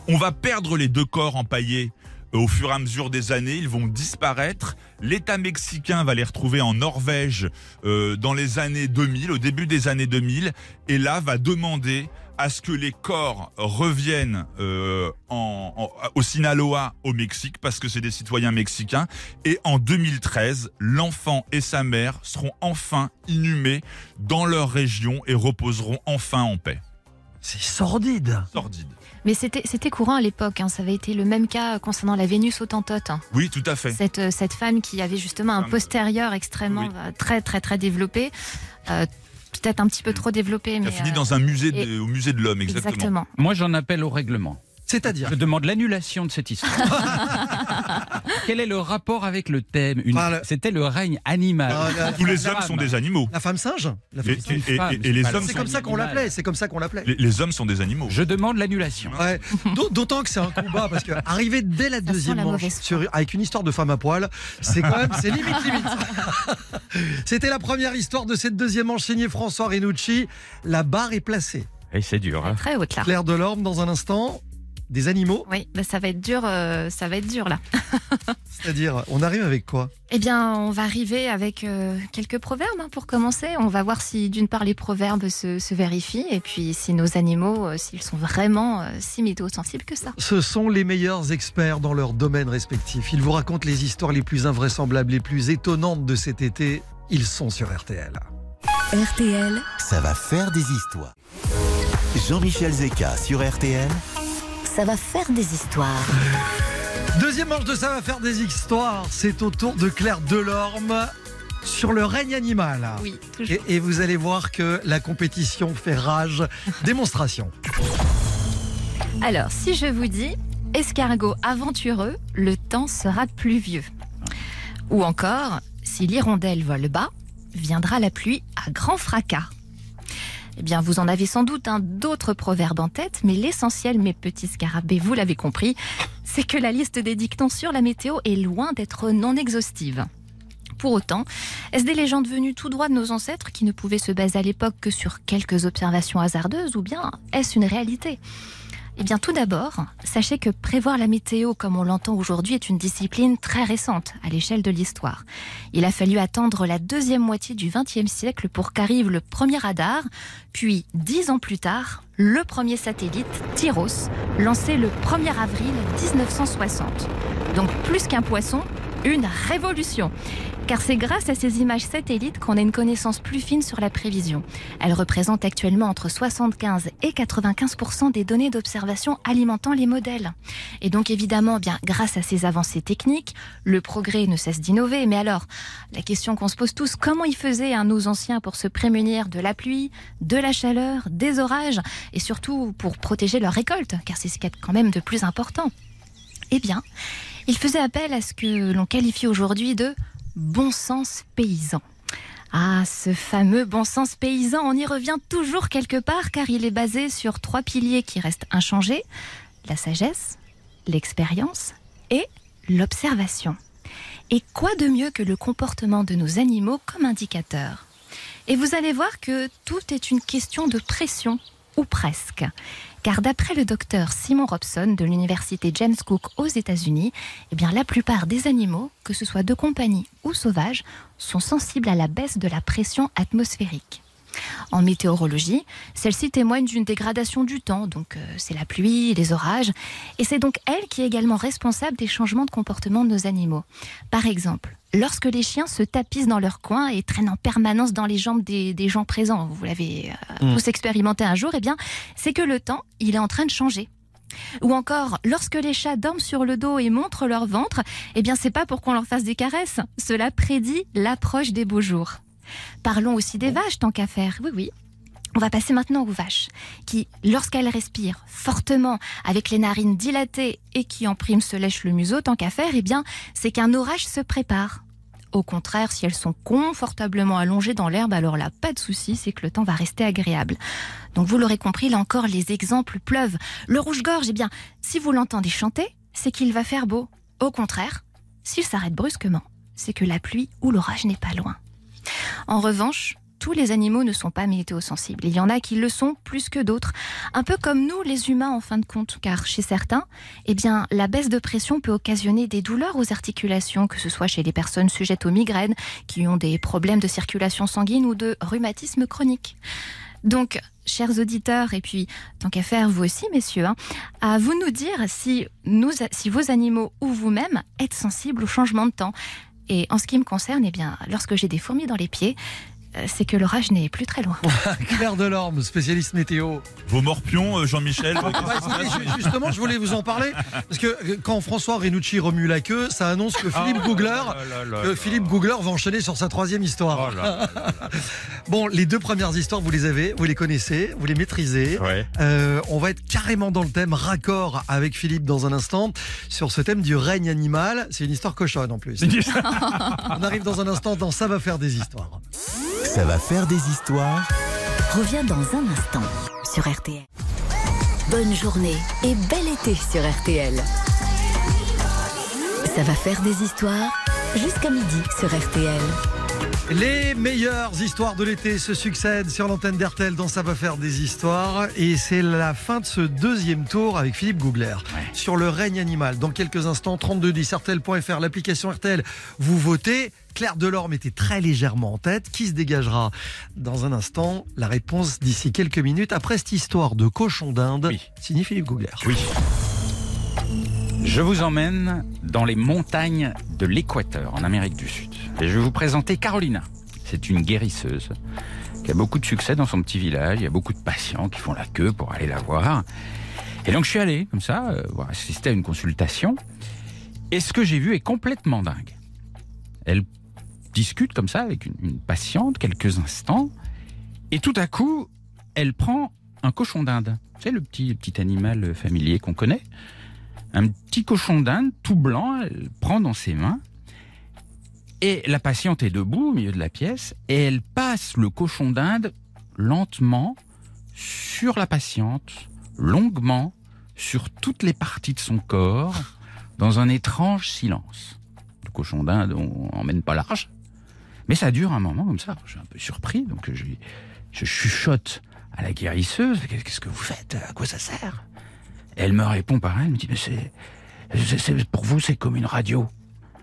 On va perdre les deux corps empaillés au fur et à mesure des années. Ils vont disparaître. L'État mexicain va les retrouver en Norvège euh, dans les années 2000, au début des années 2000, et là va demander à ce que les corps reviennent euh, en, en- au Sinaloa au Mexique parce que c'est des citoyens mexicains et en 2013 l'enfant et sa mère seront enfin inhumés dans leur région et reposeront enfin en paix. C'est sordide. Sordide. Mais c'était courant à l'époque. hein. Ça avait été le même cas concernant la Vénus autantote. hein. Oui, tout à fait. Cette, euh, cette femme qui avait justement un postérieur extrêmement Oui. euh, très très très développé. Euh, Peut-être un petit peu trop développé, mais a fini euh, dans un musée de- et- au musée de l'homme, exactement. exactement. Moi, j'en appelle au règlement. C'est-à-dire Je demande l'annulation de cette histoire. Quel est le rapport avec le thème Une- Enfin, le- C'était le règne animal. Ah, la- Tous les hommes sont des animaux. La femme singe La Et, femme et- et- femme, et c'est les hommes C'est comme ça qu'on l'appelait, c'est comme ça qu'on l'appelait. les, les hommes sont des animaux. Je demande l'annulation. Ouais. D'autant que c'est un combat parce que arriver dès la deuxième la manche sur- avec une histoire de femme à poil, c'est quand même c'est limite limite. C'était la première histoire de cette deuxième manche signée François Renucci. La barre est placée. Et c'est dur. hein. Très haute là. Claire Delorme dans un instant. Des animaux, Oui, bah, ça va être dur. euh, ça va être dur là. c'est-à-dire on arrive avec quoi? Eh bien, on va arriver avec euh, quelques proverbes hein, pour commencer. On va voir si, d'une part, les proverbes se, se vérifient, et puis si nos animaux, euh, s'ils sont vraiment euh, si météo-sensibles que ça. Ce sont les meilleurs experts dans leur domaine respectif. Ils vous racontent les histoires les plus invraisemblables, les plus étonnantes de cet été. Ils sont sur RTL. RTL, Ça va faire des histoires. Jean-Michel Zeka sur RTL. Ça va faire des histoires. Deuxième manche de Ça va faire des histoires. C'est au tour de Claire Delorme sur le règne animal. Oui, toujours. Et, et vous allez voir que la compétition fait rage. Démonstration. Alors, si je vous dis escargot aventureux, le temps sera pluvieux. Ou encore, si l'hirondelle vole bas, viendra la pluie à grand fracas. Eh bien, vous en avez sans doute un d'autres proverbes en tête, mais l'essentiel, mes petits scarabées, vous l'avez compris, c'est que la liste des dictons sur la météo est loin d'être non exhaustive. Pour autant, est-ce des légendes venues tout droit de nos ancêtres qui ne pouvaient se baser à l'époque que sur quelques observations hasardeuses ou bien est-ce une réalité? Eh bien, tout d'abord, sachez que prévoir la météo comme on l'entend aujourd'hui est une discipline très récente à l'échelle de l'histoire. Il a fallu attendre la deuxième moitié du XXe siècle pour qu'arrive le premier radar, puis dix ans plus tard, le premier satellite, Tyros, lancé le 1er avril 1960. Donc plus qu'un poisson, une révolution. Car c'est grâce à ces images satellites qu'on a une connaissance plus fine sur la prévision. Elles représentent actuellement entre 75 et 95% des données d'observation alimentant les modèles. Et donc évidemment, bien grâce à ces avancées techniques, le progrès ne cesse d'innover. Mais alors, la question qu'on se pose tous, comment ils faisaient hein, nos anciens pour se prémunir de la pluie, de la chaleur, des orages et surtout pour protéger leur récolte, car c'est ce qu'il y a quand même de plus important? Eh bien, ils faisaient appel à ce que l'on qualifie aujourd'hui de bon sens paysan. Ah, ce fameux bon sens paysan, on y revient toujours quelque part car il est basé sur trois piliers qui restent inchangés, la sagesse, l'expérience et l'observation. Et quoi de mieux que le comportement de nos animaux comme indicateur Et vous allez voir que tout est une question de pression, ou presque. Car d'après le docteur Simon Robson de l'université James Cook aux États-Unis, eh bien la plupart des animaux, que ce soit de compagnie ou sauvages, sont sensibles à la baisse de la pression atmosphérique. En météorologie, celle-ci témoigne d'une dégradation du temps, donc euh, c'est la pluie, les orages, et c'est donc elle qui est également responsable des changements de comportement de nos animaux. Par exemple, lorsque les chiens se tapissent dans leur coin et traînent en permanence dans les jambes des, des gens présents, vous l'avez euh, Mm. tous expérimenté un jour, eh bien, c'est que le temps, il est en train de changer. Ou encore, lorsque les chats dorment sur le dos et montrent leur ventre, eh bien, c'est pas pour qu'on leur fasse des caresses. Cela prédit l'approche des beaux jours. Parlons aussi des vaches, tant qu'à faire. Oui, oui. On va passer maintenant aux vaches, qui, lorsqu'elles respirent fortement, avec les narines dilatées et qui en prime se lèchent le museau, tant qu'à faire, eh bien, c'est qu'un orage se prépare. Au contraire, si elles sont confortablement allongées dans l'herbe, alors là, pas de souci, c'est que le temps va rester agréable. Donc vous l'aurez compris, là encore, les exemples pleuvent. Le rouge-gorge, eh bien, si vous l'entendez chanter, c'est qu'il va faire beau. Au contraire, s'il s'arrête brusquement, c'est que la pluie ou l'orage n'est pas loin. En revanche, tous les animaux ne sont pas météosensibles. Il y en a qui le sont plus que d'autres. Un peu comme nous, les humains, en fin de compte. Car chez certains, eh la baisse de pression peut occasionner des douleurs aux articulations, que ce soit chez les personnes sujettes aux migraines, qui ont des problèmes de circulation sanguine ou de rhumatisme chronique. Donc, chers auditeurs, et puis tant qu'à faire, vous aussi, messieurs, hein, à vous nous dire si, nous, si vos animaux ou vous-même êtes sensibles au changement de temps. Et en ce qui me concerne, eh bien, lorsque j'ai des fourmis dans les pieds, c'est que l'orage n'est plus très loin. Claire Delorme, spécialiste météo. Vos morpions, euh, Jean-Michel Bah, écoutez, ju- justement, je voulais vous en parler parce que euh, quand François Renucci remue la queue, ça annonce que Philippe Googler, que Philippe Googler va enchaîner sur sa troisième histoire. Bon, les deux premières histoires, vous les avez, vous les connaissez, vous les maîtrisez. Ouais. Euh, on va être carrément dans le thème raccord avec Philippe dans un instant sur ce thème du règne animal. C'est une histoire cochonne en plus. on arrive dans un instant dans ça va faire des histoires. Ça va faire des histoires. revient dans un instant sur RTL. Bonne journée et bel été sur RTL. Ça va faire des histoires jusqu'à midi sur RTL. Les meilleures histoires de l'été se succèdent sur l'antenne d'RTL dans Ça va faire des histoires. Et c'est la fin de ce deuxième tour avec Philippe Googler sur le règne animal. Dans quelques instants, 3210 RTL.fr, l'application RTL, vous votez. Claire Delorme était très légèrement en tête. Qui se dégagera dans un instant La réponse d'ici quelques minutes après cette histoire de cochon d'Inde. Oui. Signé Philippe Googler. Oui. Je vous emmène dans les montagnes de l'Équateur, en Amérique du Sud. Et je vais vous présenter Carolina. C'est une guérisseuse qui a beaucoup de succès dans son petit village. Il y a beaucoup de patients qui font la queue pour aller la voir. Et donc je suis allé, comme ça, euh, assister à une consultation. Et ce que j'ai vu est complètement dingue. Elle discute comme ça avec une, patiente quelques instants. Et tout à coup, elle prend un cochon d'Inde. C'est le petit, le petit animal familier qu'on connaît. Un petit cochon d'Inde tout blanc, elle prend dans ses mains. Et la patiente est debout au milieu de la pièce et elle passe le cochon d'Inde lentement sur la patiente, longuement, sur toutes les parties de son corps, dans un étrange silence. Le cochon d'Inde, on emmène pas large. Mais ça dure un moment comme ça. Je suis un peu surpris, donc je, chuchote à la guérisseuse. Qu'est-ce que vous faites? À quoi ça sert? Elle me répond pareil, elle me dit, mais pour vous, c'est comme une radio.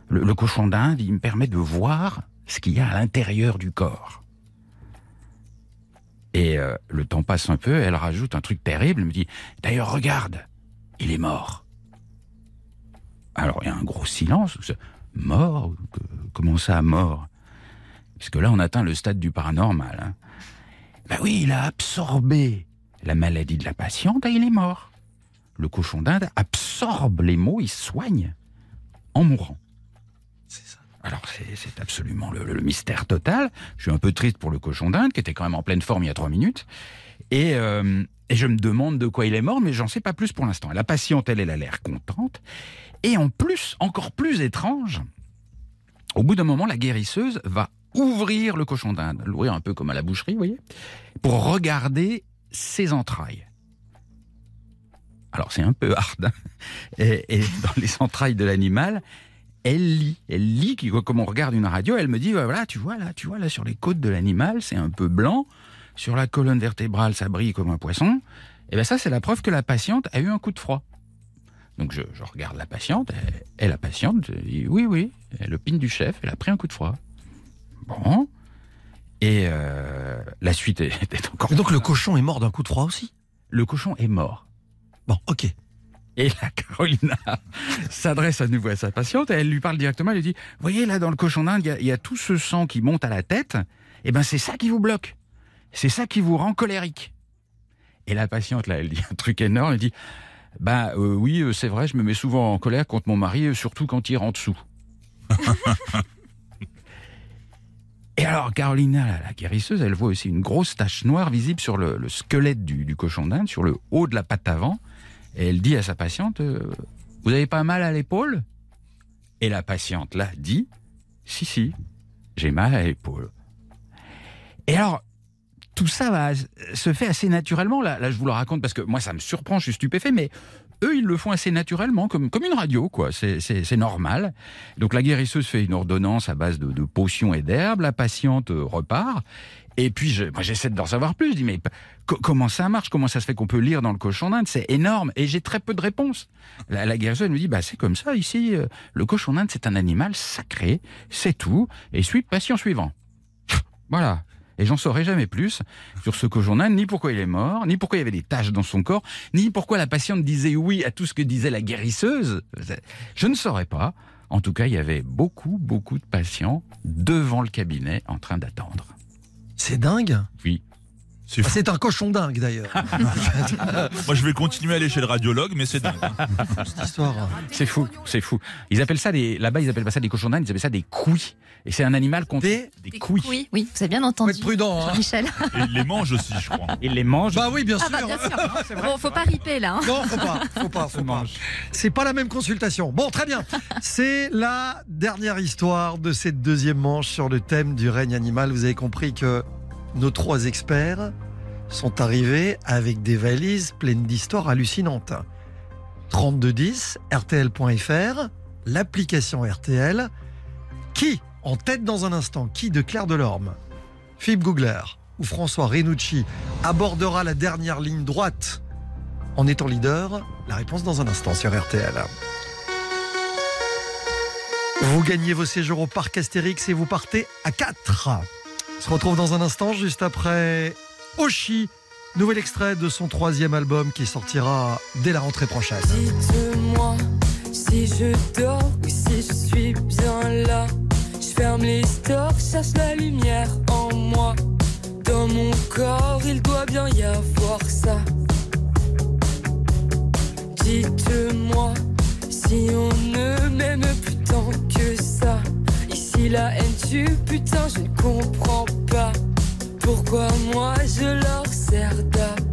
Le, cochon d'Inde, il me permet de voir ce qu'il y a à l'intérieur du corps. Et euh, le temps passe un peu, elle rajoute un truc terrible, elle me dit, d'ailleurs, regarde, il est mort. Alors, il y a un gros silence. Mort? Comment ça, mort? Puisque là, on atteint le stade du paranormal. Hein. Ben oui, il a absorbé la maladie de la patiente et il est mort. Le cochon d'Inde absorbe les maux, il soigne en mourant. Alors c'est- c'est absolument le, le mystère total. Je suis un peu triste pour le cochon d'Inde qui était quand même en pleine forme il y a trois minutes. Et, euh, et je me demande de quoi il est mort, mais j'en sais pas plus pour l'instant. La patiente, elle, elle a l'air contente. Et en plus, encore plus étrange, au bout d'un moment, la guérisseuse va ouvrir le cochon d'Inde, l'ouvrir un peu comme à la boucherie, vous voyez, pour regarder ses entrailles. Alors c'est un peu hard. hein. Et, dans les entrailles de l'animal, elle lit, elle lit comme on regarde une radio, elle me dit voilà, tu vois là, tu vois là sur les côtes de l'animal, c'est un peu blanc, sur la colonne vertébrale, ça brille comme un poisson. Et bien ça, c'est la preuve que la patiente a eu un coup de froid. Donc je, regarde la patiente, et, la patiente oui, oui, elle opine du chef, elle a pris un coup de froid. Bon. Et euh, la suite est, est encore. Et donc le cochon est mort d'un coup de froid aussi? Le cochon est mort. Bon, ok. Et la Carolina s'adresse à nouveau à sa patiente et elle lui parle directement. Elle lui dit Voyez, là, dans le cochon d'Inde, il y a- il y, a tout ce sang qui monte à la tête. Et ben, c'est ça qui vous bloque. C'est ça qui vous rend colérique. Et la patiente, là, elle dit un truc énorme. Elle dit Bah euh, oui, euh, c'est vrai, je me mets souvent en colère contre mon mari, euh, surtout quand il rentre sous. Et alors, Carolina, la, guérisseuse, elle voit aussi une grosse tache noire visible sur le, le squelette du, cochon d'Inde, sur le haut de la patte avant. Et elle dit à sa patiente euh, Vous avez pas mal à l'épaule? Et la patiente, là, dit Si, si, j'ai mal à l'épaule. Et alors, tout ça va, se fait assez naturellement. Là, je vous le raconte parce que moi, ça me surprend, je suis stupéfait, mais eux, ils le font assez naturellement, comme, comme une radio, quoi. C'est- normal. Donc la guérisseuse fait une ordonnance à base de, potions et d'herbes, la patiente euh, repart. Et puis, moi, j'essaie d'en savoir plus. Je dis, mais comment ça marche? Comment ça se fait qu'on peut lire dans le cochon d'Inde? C'est énorme. Et j'ai très peu de réponses. La, guérisseuse me dit, bah, c'est comme ça ici. euh, Le cochon d'Inde, c'est un animal sacré. C'est tout. Et suite, patient suivant. Voilà. Et j'en saurai jamais plus sur ce d'Inde, ni pourquoi il est mort, ni pourquoi il y avait des taches dans son corps, ni pourquoi la patiente disait oui à tout ce que disait la guérisseuse. Je ne saurais pas. En tout cas, il y avait beaucoup, beaucoup de patients devant le cabinet en train d'attendre. C'est dingue Oui. C'est Ah, fou. C'est un cochon dingue d'ailleurs. Moi, je vais continuer à aller chez le radiologue, mais c'est dingue. hein. Cette histoire. C'est fou, c'est fou. Ils appellent ça des, là-bas, ils appellent pas ça des cochons d'Inde, ils appellent ça des couilles. Et c'est un animal contre Des- des couilles. Oui, oui, vous avez bien Faut entendu. être prudent. hein. Jean-Michel. Et il les mange aussi, je crois. Ils les mangent. Bah oui, bien Ah sûr. bah bien sûr. Bon, faut pas riper là. hein. Non, faut pas, faut pas, faut pas. C'est pas la même consultation. Bon, très bien. C'est la dernière histoire de cette deuxième manche sur le thème du règne animal. Vous avez compris que nos trois experts sont arrivés avec des valises pleines d'histoires hallucinantes. 3210, RTL.fr, l'application RTL. Qui, en tête dans un instant, qui de Claire Delorme, Philippe Googler ou François Renucci abordera la dernière ligne droite en étant leader? La réponse dans un instant sur RTL. Vous gagnez vos séjours au parc Astérix et vous partez à 4. Se retrouve dans un instant, juste après Oshi, nouvel extrait de son troisième album qui sortira dès la rentrée prochaine. Dites-moi si je dors ou si je suis bien là. Je ferme les stores, cherche la lumière en moi. Dans mon corps, il doit bien y avoir ça. Dites-moi si on ne m'aime plus tant que ça. Ici la haine tue, putain, je ne comprends pas. Pourquoi moi je leur sers d'appât.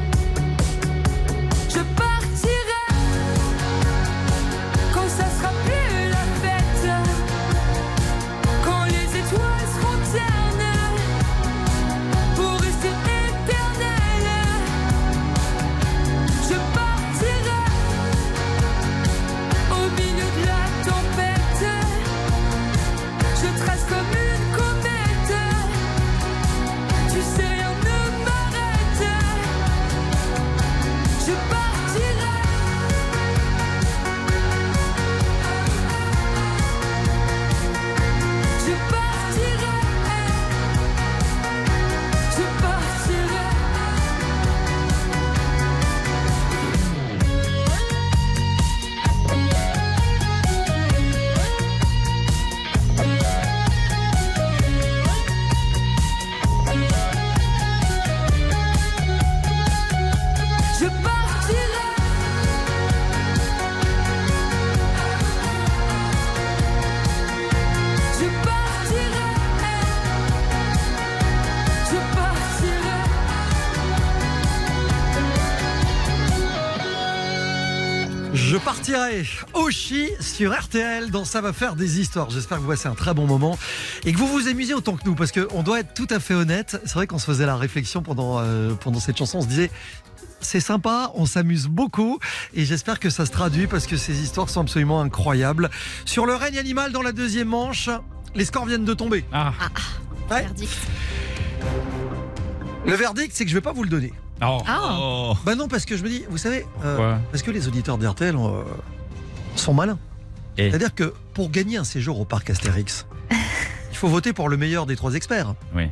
Partirai Oshi sur RTL dans Ça va faire des histoires. J'espère que vous passez un très bon moment et que vous vous amusez autant que nous parce qu'on doit être tout à fait honnête. C'est vrai qu'on se faisait la réflexion pendant, euh, pendant cette chanson. On se disait c'est sympa, on s'amuse beaucoup et j'espère que ça se traduit parce que ces histoires sont absolument incroyables. Sur le règne animal dans la deuxième manche, les scores viennent de tomber. Ah, Ouais. Verdict. Le verdict, c'est que je vais pas vous le donner. Oh. Ah, Oh. Bah non, parce que je me dis, vous savez, euh, Pourquoi parce que les auditeurs d'RTL euh, sont malins. Et C'est-à-dire que pour gagner un séjour au parc Astérix, il faut voter pour le meilleur des trois experts. Oui.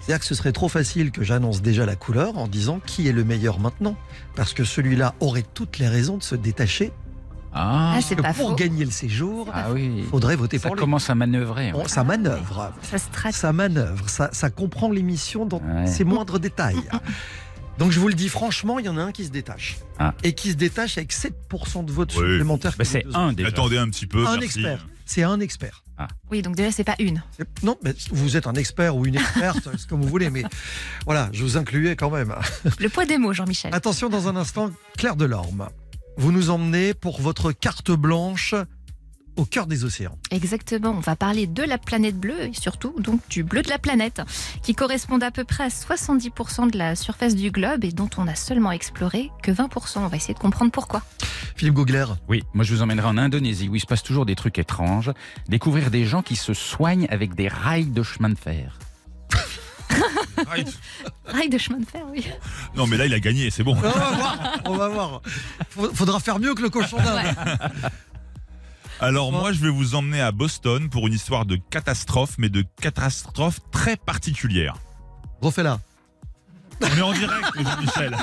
C'est-à-dire que ce serait trop facile que j'annonce déjà la couleur en disant qui est le meilleur maintenant. Parce que celui-là aurait toutes les raisons de se détacher. Ah, Ah, c'est Que pas pour faux. gagner le séjour, ah oui. il faudrait voter Ça pour lui. commence à manœuvrer. Bon, ouais. ça manœuvre. Ça se traite. Ça manœuvre. Ça, ça comprend l'émission dans Ouais. ses moindres détails. Donc je vous le dis franchement, il y en a un qui se détache. Ah. Et qui se détache avec 7% de votes Oui. supplémentaires. Bah, c'est un déjà. Attendez un petit peu. Un merci. expert. C'est un expert. Oui, donc déjà, c'est pas une. Non, mais vous êtes un expert ou une experte, c'est comme vous voulez, mais voilà, je vous incluais quand même. Le poids des mots, Jean-Michel. Attention, dans un instant, Claire Delorme, vous nous emmenez pour votre carte blanche au cœur des océans. Exactement, on va parler de la planète bleue et surtout donc du bleu de la planète qui correspond à peu près à 70% de la surface du globe et dont on a seulement exploré que 20%. On va essayer de comprendre pourquoi. Philippe Googler, Oui, moi je vous emmènerai en Indonésie où il se passe toujours des trucs étranges. Découvrir des gens qui se soignent avec des rails de chemin de fer. Right. Rail de chemin de fer, oui. Non, mais là, il a gagné, c'est bon. on va voir, on va voir. Faudra faire mieux que le cochon d'Inde. Alors, moi, je vais vous emmener à Boston pour une histoire de catastrophe, mais de catastrophe très particulière. Refais-la. On est en direct, Michel.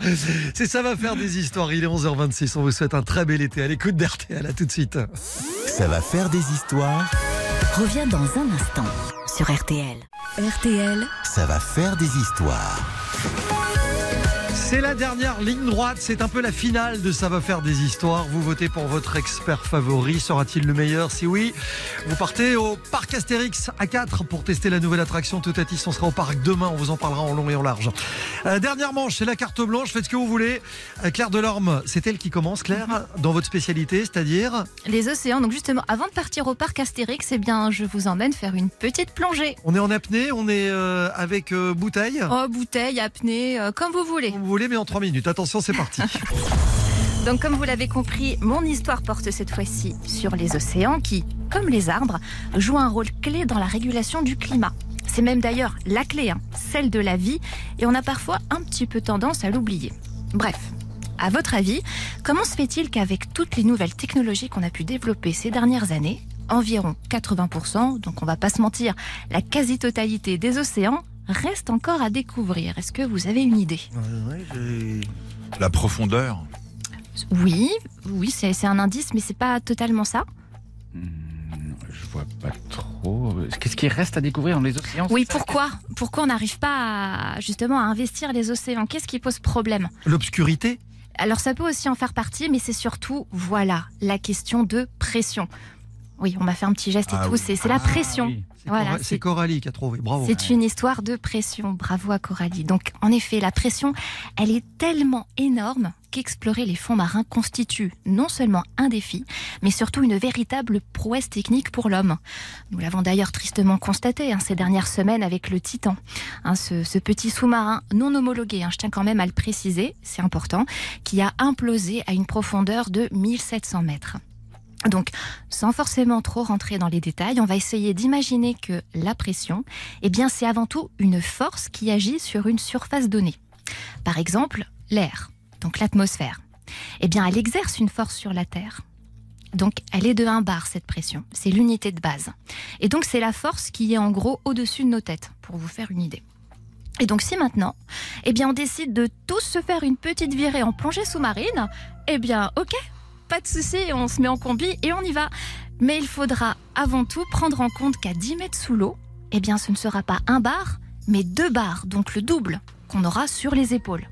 C'est ça va faire des histoires. Il est 11h26. On vous souhaite un très bel été. À l'écoute d'RTL. À tout de suite. Ça va faire des histoires. Revient dans un instant sur RTL. RTL, Ça va faire des histoires. C'est la dernière ligne droite, c'est un peu la finale de Ça va faire des histoires. Vous votez pour votre expert favori, sera-t-il le meilleur? Si oui, vous partez au parc Astérix à 4 pour tester la nouvelle attraction Toutatis. On sera au parc demain, on vous en parlera en long et en large. Euh, dernière manche, c'est la carte blanche, faites ce que vous voulez. Euh, Claire Delorme, c'est elle qui commence, Claire, dans votre spécialité, c'est-à-dire? Les océans, donc justement, avant de partir au parc Astérix, eh bien, je vous emmène faire une petite plongée. on est en apnée, on est euh, avec bouteille? Oh, bouteille, apnée, comme vous voulez. Comme vous voulez, mais en 3 minutes. Attention, c'est parti. Donc comme vous l'avez compris, mon histoire porte cette fois-ci sur les océans qui, comme les arbres, jouent un rôle clé dans la régulation du climat. C'est même d'ailleurs la clé, hein, celle de la vie, et on a parfois un petit peu tendance à l'oublier. Bref, à votre avis, comment se fait-il qu'avec toutes les nouvelles technologies qu'on a pu développer ces dernières années, environ 80%, donc on va pas se mentir, la quasi-totalité des océans reste encore à découvrir Est-ce que vous avez une idée? La profondeur. Oui, oui, c'est un indice, mais c'est pas totalement ça. Hmm, je vois pas trop. Qu'est-ce qui reste à découvrir dans les océans Oui, pourquoi Pourquoi on n'arrive pas à, justement à investir les océans? Qu'est-ce qui pose problème? L'obscurité? Alors ça peut aussi en faire partie, mais c'est surtout, voilà, la question de pression. Oui, on m'a fait un petit geste et Ah tout, oui. c'est la Ah, pression. oui. C'est Voilà, Coralie qui a trouvé. Bravo. C'est une histoire de pression. Bravo à Coralie. Donc, en effet, la pression, elle est tellement énorme qu'explorer les fonds marins constitue non seulement un défi, mais surtout une véritable prouesse technique pour l'homme. Nous l'avons d'ailleurs tristement constaté hein, ces dernières semaines avec le Titan. Hein, ce, ce petit sous-marin non homologué, hein, je tiens quand même à le préciser, c'est important, qui a implosé à une profondeur de 1700 mètres. Donc, sans forcément trop rentrer dans les détails, on va essayer d'imaginer que la pression, eh bien, c'est avant tout une force qui agit sur une surface donnée. Par exemple, l'air, donc l'atmosphère. Eh bien, elle exerce une force sur la Terre. Donc, elle est de 1 bar, cette pression. C'est l'unité de base. Et donc, c'est la force qui est en gros au-dessus de nos têtes, pour vous faire une idée. Et donc, si maintenant, eh bien, on décide de tous se faire une petite virée en plongée sous-marine, eh bien, ok, pas de souci, on se met en combi et on y va. Mais il faudra avant tout prendre en compte qu'à 10 mètres sous l'eau, eh bien ce ne sera pas un bar, mais deux bars, donc le double qu'on aura sur les épaules.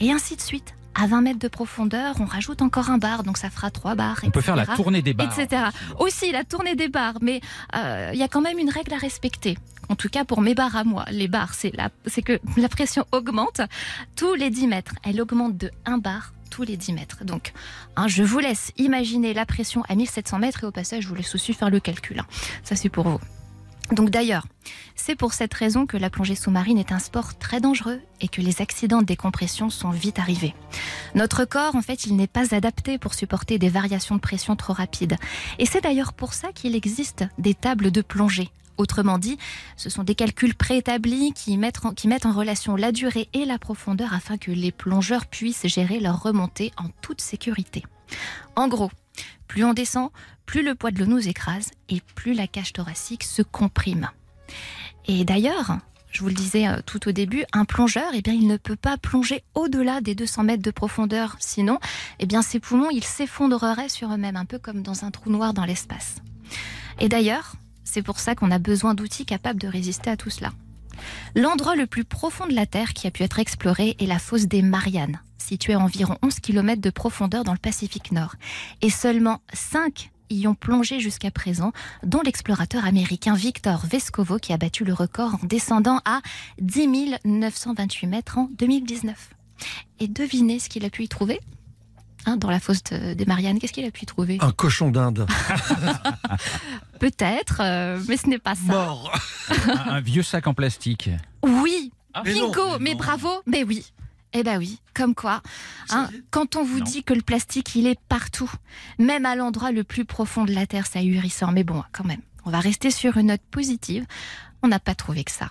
Et ainsi de suite. À 20 mètres de profondeur, on rajoute encore un bar, donc ça fera trois bars. On peut faire la tournée des bars. Etc. Aussi la tournée des bars, mais euh, il y a quand même une règle à respecter. En tout cas pour mes bars à moi, les bars, c'est la- c'est que la pression augmente tous les 10 mètres. Elle augmente de 1 bar tous les 10 mètres. Donc, hein, je vous laisse imaginer la pression à 1700 mètres et au passage, je vous laisse aussi faire le calcul. hein. Ça, c'est pour vous. Donc d'ailleurs, c'est pour cette raison que la plongée sous-marine est un sport très dangereux et que les accidents de décompression sont vite arrivés. Notre corps, en fait, il n'est pas adapté pour supporter des variations de pression trop rapides. Et c'est d'ailleurs pour ça qu'il existe des tables de plongée. Autrement dit, ce sont des calculs préétablis qui mettent, en, relation la durée et la profondeur afin que les plongeurs puissent gérer leur remontée en toute sécurité. En gros, plus on descend, plus le poids de l'eau nous écrase et plus la cage thoracique se comprime. Et d'ailleurs, je vous le disais euh, tout au début, un plongeur, eh bien, il ne peut pas plonger au-delà des 200 mètres de profondeur. Sinon, eh bien, ses poumons, ils s'effondreraient sur eux-mêmes, un peu comme dans un trou noir dans l'espace. Et d'ailleurs, c'est pour ça qu'on a besoin d'outils capables de résister à tout cela. L'endroit le plus profond de la Terre qui a pu être exploré est la fosse des Mariannes, située à environ 11 km de profondeur dans le Pacifique Nord. Et seulement 5 y ont plongé jusqu'à présent, dont l'explorateur américain Victor Vescovo qui a battu le record en descendant à 10 928 mètres en 2019. Et devinez ce qu'il a pu y trouver? Hein, Dans la fosse de- des Mariannes, qu'est-ce qu'il a pu y trouver Un cochon d'Inde. Peut-être, euh, mais ce n'est pas ça. Mort. un, un vieux sac en plastique. Oui, Mais non, Bingo, mais, bravo, mais oui. Eh ben oui, comme quoi. hein, quand on vous Non. dit que le plastique, il est partout, même à l'endroit le plus profond de la Terre, c'est ahurissant. Mais bon, quand même, on va rester sur une note positive. On n'a pas trouvé que ça.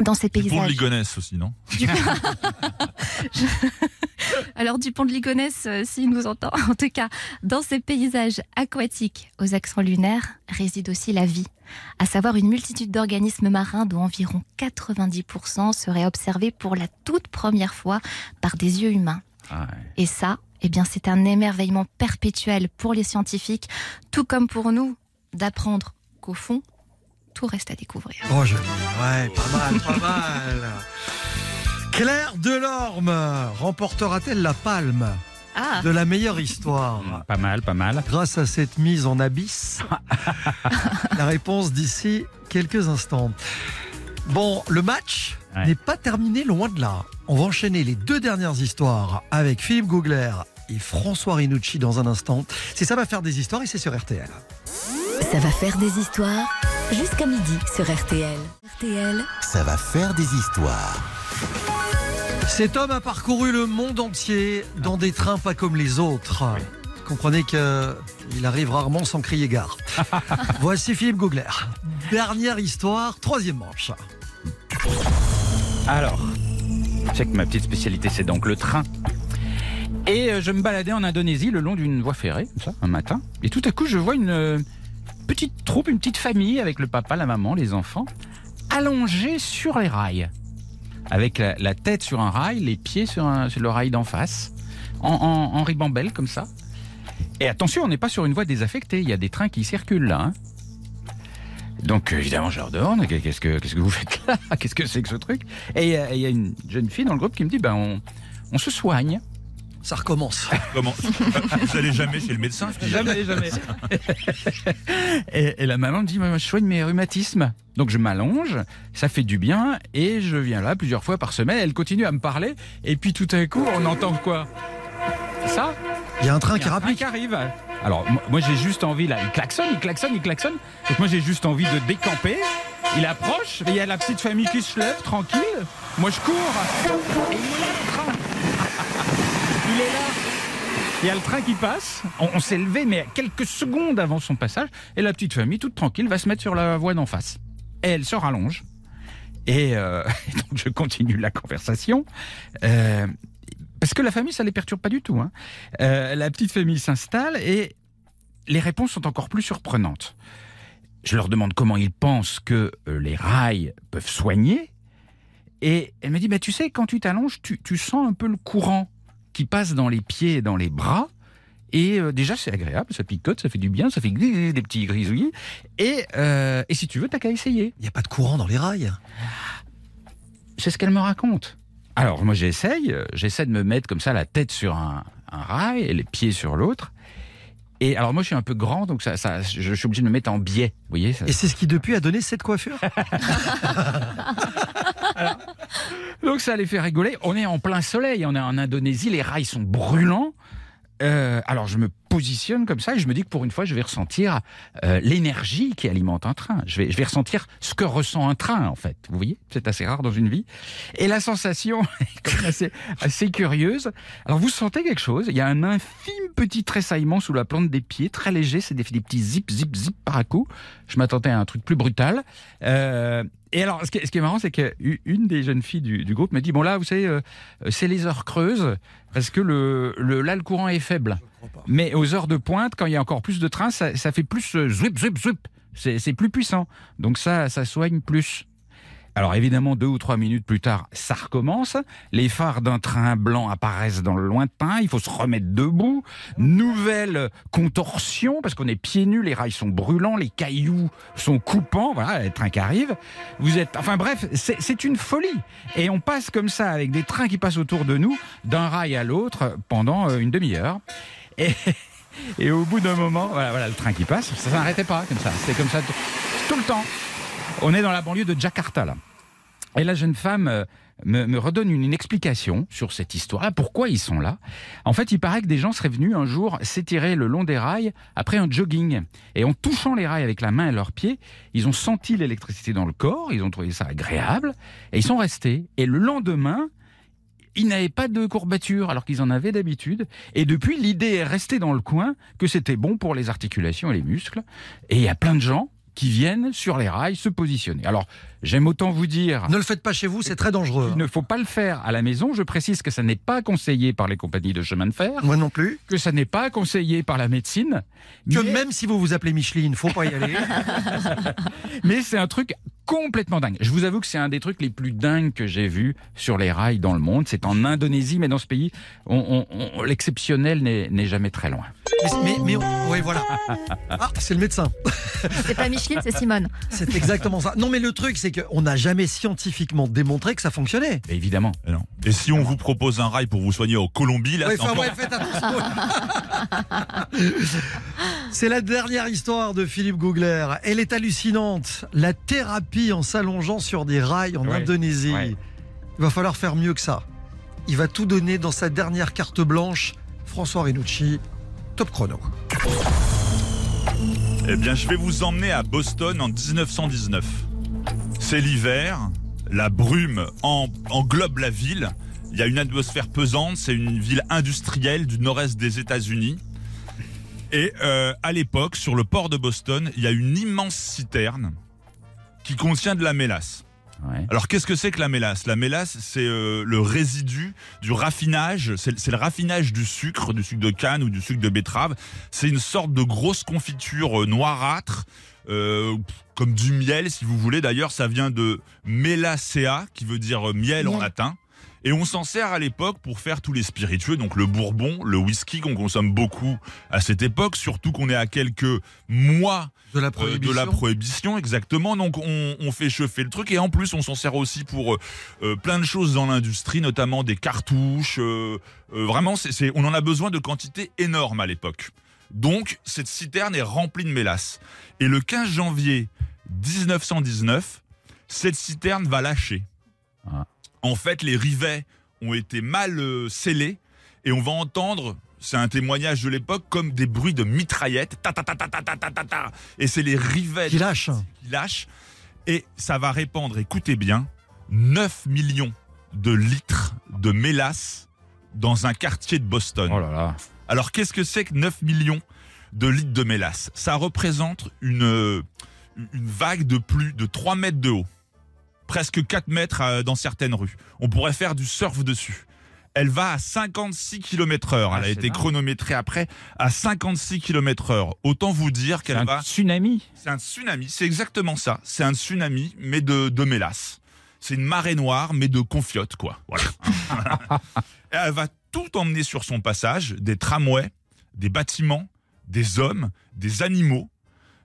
Dans ces Du pont de paysages. Ligonnès aussi, non Du- Alors du pont de Ligonnès, euh, s'il nous entend. En tout cas, dans ces paysages aquatiques aux accents lunaires réside aussi la vie, à savoir une multitude d'organismes marins dont environ 90% seraient observés pour la toute première fois par des yeux humains. Ah ouais. Et ça, eh bien, c'est un émerveillement perpétuel pour les scientifiques, tout comme pour nous, d'apprendre qu'au fond, tout reste à découvrir. Oh, joli. Ouais, pas mal, pas mal. Claire Delorme remportera-t-elle la palme Ah, de la meilleure histoire Pas mal, pas mal. grâce à cette mise en abysse La réponse d'ici quelques instants. Bon, le match Ouais. n'est pas terminé loin de là. On va enchaîner les deux dernières histoires avec Philippe Googler et François Rinucci dans un instant. C'est ça va faire des histoires et c'est sur RTL. Ça va faire des histoires jusqu'à midi sur RTL. RTL, Ça va faire des histoires. Cet homme a parcouru le monde entier dans des trains pas comme les autres. Comprenez qu'il arrive rarement sans crier gare. Voici Philippe Googler. Dernière histoire, troisième manche. Alors, je sais que ma petite spécialité, c'est donc le train. Et euh, je me baladais en Indonésie le long d'une voie ferrée, comme ça, un matin. Et tout à coup, je vois une euh, petite troupe, une petite famille avec le papa, la maman, les enfants, allongés sur les rails. Avec la, tête sur un rail, les pieds sur, le rail d'en face, en, ribambelle comme ça. Et attention, on n'est pas sur une voie désaffectée, il y a des trains qui circulent là. hein. Donc évidemment, je leur demande qu'est-ce que vous faites là? Qu'est-ce que c'est que ce truc? Et euh, il y a une jeune fille dans le groupe qui me dit ben on se soigne. Ça recommence. Comment Vous allez jamais chez le médecin Jamais, jamais. et, et la maman me dit, Moi, je soigne mes rhumatismes. Donc je m'allonge, ça fait du bien, et je viens là plusieurs fois par semaine. Elle continue à me parler, et puis tout à coup, on entend quoi? Ça? Il y a un train qui un train qui arrive. Alors moi, j'ai juste envie là, il klaxonne, il klaxonne, il klaxonne. Donc moi j'ai juste envie de décamper. Il approche, et il y a la petite famille qui se lève tranquille. Moi je cours. Et il est là. Il y a le train qui passe. On, s'est levé, mais quelques secondes avant son passage. Et la petite famille, toute tranquille, va se mettre sur la voie d'en face. Et elle se rallonge. Et, euh, donc je continue la conversation. Euh, parce que la famille, ça les perturbe pas du tout. hein. Euh, la petite famille s'installe et les réponses sont encore plus surprenantes. Je leur demande comment ils pensent que les rails peuvent soigner. Et elle me dit, bah, tu sais, quand tu t'allonges, tu sens un peu le courant qui passe dans les pieds et dans les bras. Et euh, déjà, c'est agréable, ça picote, ça fait du bien, ça fait des petits grisouillis. Et, euh, et si tu veux, t'as qu'à essayer. Il n'y a pas de courant dans les rails. C'est ce qu'elle me raconte. Alors moi j'essaye, euh, j'essaie de me mettre comme ça la tête sur un, un rail et les pieds sur l'autre. Et alors moi je suis un peu grand donc ça, ça, je, je suis obligé de me mettre en biais, vous voyez. ça- Et c'est ce qui depuis a donné cette coiffure. Donc ça les fait rigoler. On est en plein soleil, on est en Indonésie, les rails sont brûlants. Euh, alors je me positionne comme ça et je me dis que pour une fois je vais ressentir euh, l'énergie qui alimente un train. Je vais, je vais ressentir ce que ressent un train en fait. Vous voyez, c'est assez rare dans une vie. Et la sensation est assez, assez curieuse. Alors vous sentez quelque chose? Il y a un infime petit tressaillement sous la plante des pieds, très léger. C'est des, des petits zip zip zip par à coup. Je m'attendais à un truc plus brutal. Euh, et alors, ce qui, est- marrant, c'est qu'une des jeunes filles du, du groupe me dit Bon, là, vous savez, euh, c'est les heures creuses, parce que le, le, là, le courant est faible. Mais aux heures de pointe, quand il y a encore plus de trains, ça, fait plus euh, zwip, zwip, zwip. C'est plus puissant. Donc, ça, ça soigne plus. Alors évidemment, deux ou trois minutes plus tard, ça recommence. Les phares d'un train blanc apparaissent dans le lointain. Il faut se remettre debout. Nouvelle contorsion parce qu'on est pieds nus, les rails sont brûlants, les cailloux sont coupants. Voilà, le train qui arrive. Vous êtes, enfin bref, c'est c'est une folie. Et on passe comme ça avec des trains qui passent autour de nous, d'un rail à l'autre pendant euh, une demi-heure. Et, au bout d'un moment, voilà, voilà, le train qui passe, ça s'arrêtait pas comme ça. C'était comme ça tout, le temps. On est dans la banlieue de Jakarta là. Et la jeune femme euh, me, redonne une, une explication sur cette histoire, pourquoi ils sont là. En fait, il paraît que des gens seraient venus un jour s'étirer le long des rails après un jogging. Et en touchant les rails avec la main et leurs pieds, ils ont senti l'électricité dans le corps, ils ont trouvé ça agréable, et ils sont restés. Et le lendemain, ils n'avaient pas de courbature alors qu'ils en avaient d'habitude. Et depuis, l'idée est restée dans le coin que c'était bon pour les articulations et les muscles. Et il y a plein de gens qui viennent sur les rails se positionner. Alors, j'aime autant vous dire... Ne le faites pas chez vous, c'est très dangereux. Il ne faut pas le faire à la maison. Je précise que ça n'est pas conseillé par les compagnies de chemin de fer, Moi non plus. que ça n'est pas conseillé par la médecine. Que mais- même si vous vous appelez Micheline, faut pas y aller. Mais c'est un truc complètement dingue. Je vous avoue que c'est un des trucs les plus dingues que j'ai vu sur les rails dans le monde. C'est en Indonésie, mais dans ce pays, on- on- on- l'exceptionnel n'est n'est jamais très loin. mais, mais, ouais, voilà. Ah, c'est le médecin. C'est pas Micheline, c'est Simone. C'est exactement ça. Non, mais le truc, c'est qu'on n'a jamais scientifiquement démontré que ça fonctionnait. Mais évidemment. Et, non. Et si on vous propose un rail pour vous soigner au Colombie, là, Ouais, c'est enfin, ouais, faites attention. C'est la dernière histoire de Philippe Googler. Elle est hallucinante. La thérapie en s'allongeant sur des rails en Ouais, Indonésie. ouais. Il va falloir faire mieux que ça. Il va tout donner dans sa dernière carte blanche. François Renucci, top chrono. Eh bien, je vais vous emmener à Boston en 1919. C'est l'hiver, la brume en- englobe la ville. Il y a une atmosphère pesante, c'est une ville industrielle du nord-est des États-Unis. Et euh, à l'époque, sur le port de Boston, il y a une immense citerne qui contient de la mélasse. Ouais. Alors qu'est-ce que c'est que la mélasse? La mélasse, c'est euh, le résidu du raffinage, c'est le raffinage du sucre, du sucre de canne ou du sucre de betterave. C'est une sorte de grosse confiture euh, noirâtre, euh, comme du miel si vous voulez. D'ailleurs, ça vient de melacea, qui veut dire euh, miel en latin. Et on s'en sert à l'époque pour faire tous les spiritueux, donc le bourbon, le whisky qu'on consomme beaucoup à cette époque, surtout qu'on est à quelques mois De la euh, prohibition. de la prohibition, exactement. Donc on, on fait chauffer le truc et en plus on s'en sert aussi pour euh, euh, plein de choses dans l'industrie, notamment des cartouches. euh, euh, vraiment, on en a besoin de quantités énormes à l'époque. Donc cette citerne est remplie de mélasse. Et le 15 janvier 1919, cette citerne va lâcher. Ah. En fait, les rivets ont été mal euh, scellés et on va entendre c'est un témoignage de l'époque comme des bruits de mitraillettes. Ta ta ta ta ta ta ta ta. ta. Et c'est les rivets qui lâchent. Qui lâchent. Et ça va répandre, écoutez bien, 9 millions de litres de mélasse dans un quartier de Boston. Oh Alors qu'est-ce que c'est que 9 millions de litres de mélasse? Ça représente une, euh, une vague de plus de 3 mètres de haut. Presque 4 mètres euh, dans certaines rues. On pourrait faire du surf dessus. Elle va à 56 km heure. Ah, Elle a c'est été dingue. chronométrée après à 56 km heure. Autant vous dire C'est qu'elle un va... tsunami. C'est un tsunami, c'est exactement ça. C'est un tsunami, mais de, de mélasse. C'est une marée noire, mais de confiote, quoi. Voilà. Elle va tout emmener sur son passage, des tramways, des bâtiments, des hommes, des animaux.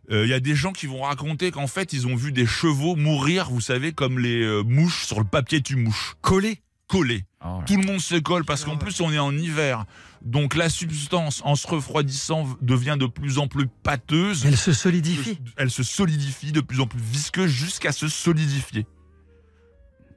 Euh, Il y a des gens qui vont raconter qu'en fait, ils ont vu des chevaux mourir, vous savez, comme les euh, mouches sur le papier tu mouches, Collé. collés. Oh là. Tout le monde se colle parce qu'en plus on est en hiver. Donc la substance, en se refroidissant, devient de plus en plus pâteuse Elle se solidifie. elle se solidifie de plus en plus visqueuse jusqu'à se solidifier.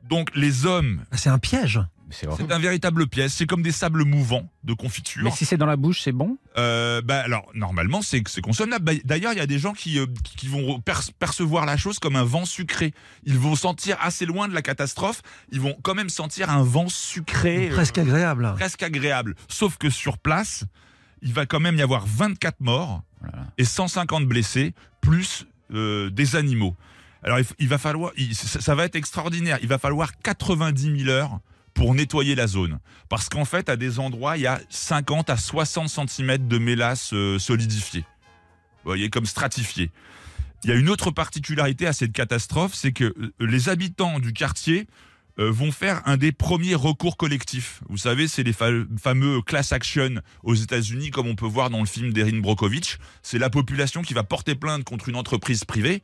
Donc les hommes, C'est un piège. C'est un véritable pièce, c'est comme des sables mouvants de confiture. Mais si c'est dans la bouche, c'est bon Euh, bah, alors normalement c'est c'est consommable. Bah, D'ailleurs il y a des gens qui, euh, qui- vont per- percevoir la chose comme un vent sucré. Ils vont sentir assez loin de la catastrophe, ils vont quand même sentir un vent sucré, euh, Presque agréable. presque agréable. Sauf que sur place, il va quand même y avoir 24 morts Voilà. et 150 blessés, plus euh, des animaux. Alors il, va falloir, il- ça, ça va être extraordinaire. Il va falloir 90 000 heures pour nettoyer la zone. Parce qu'en fait, à des endroits, il y a 50 à 60 cm de mélasse euh, solidifiée. Vous voyez, comme stratifiée. Il y a une autre particularité à cette catastrophe, c'est que euh, les habitants du quartier euh, vont faire un des premiers recours collectifs. Vous savez, c'est les fa- fameux class action aux États-Unis, comme on peut voir dans le film d'Erin Brockovich. C'est la population qui va porter plainte contre une entreprise privée,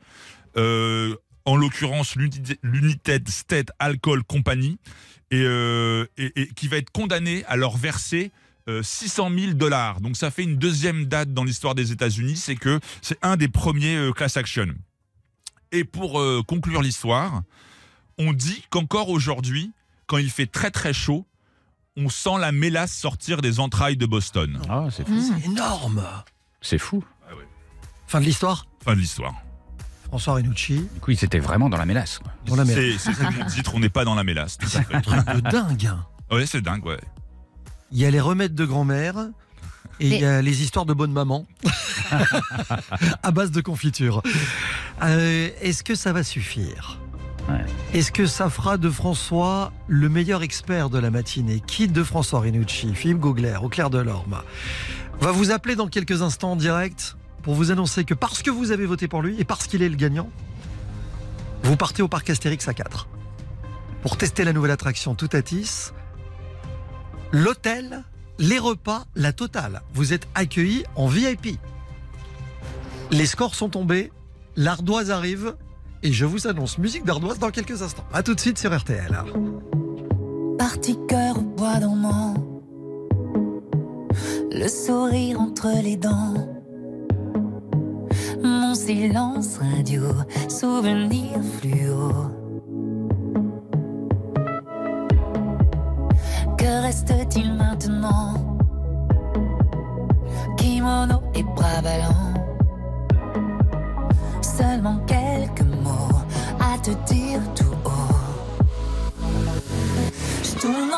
en l'occurrence l'Uni- l'United State Alcohol Company, et, euh, et- et qui va être condamnée à leur verser euh, 600 000 dollars. Donc ça fait une deuxième date dans l'histoire des États-Unis, c'est que c'est un des premiers euh, class action. Et pour euh, conclure l'histoire, on dit qu'encore aujourd'hui, quand il fait très très chaud, on sent la mélasse sortir des entrailles de Boston. Ah, c'est fou. Mmh. Énorme. C'est fou. Fin de l'histoire? Fin de l'histoire. François Renucci. Du coup, ils étaient vraiment dans la mélasse. quoi. Dans la mer. C'est c'est ça le titre, on n'est pas dans la mélasse. À fait. Truc de dingue. Ouais, c'est dingue, ouais. Il y a les remèdes de grand-mère et il y a les histoires de bonne maman à base de confiture. Euh, Est-ce que ça va suffire? Ouais. Est-ce que ça fera de François le meilleur expert de la matinée? Qui de François Renucci, Philippe Gaugler, au clair de l'Orme va vous appeler dans quelques instants en direct pour vous annoncer que parce que vous avez voté pour lui et parce qu'il est le gagnant, vous partez au parc Astérix à 4 pour tester la nouvelle attraction Toutatis l'hôtel, les repas, la totale. Vous êtes accueillis en VIP. Les scores sont tombés, l'ardoise arrive et je vous annonce musique d'ardoise dans quelques instants. A tout de suite sur RTL. Parti cœur au bois dormant, le sourire entre les dents. Mon silence radio, souvenir fluo. Que reste-t-il maintenant? Kimono et bras ballants. Seulement quelques mots à te dire tout haut. Je tourne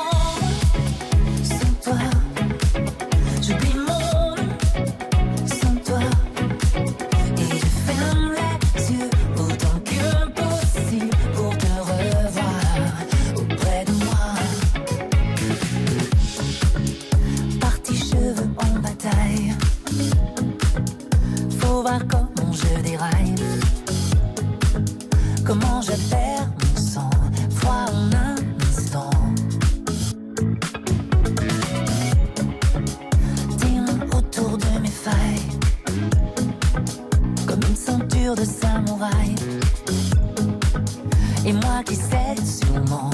je perds mon sang, froid en un instant. Tire autour de mes failles, comme une ceinture de samouraï. Et moi qui cède sûrement.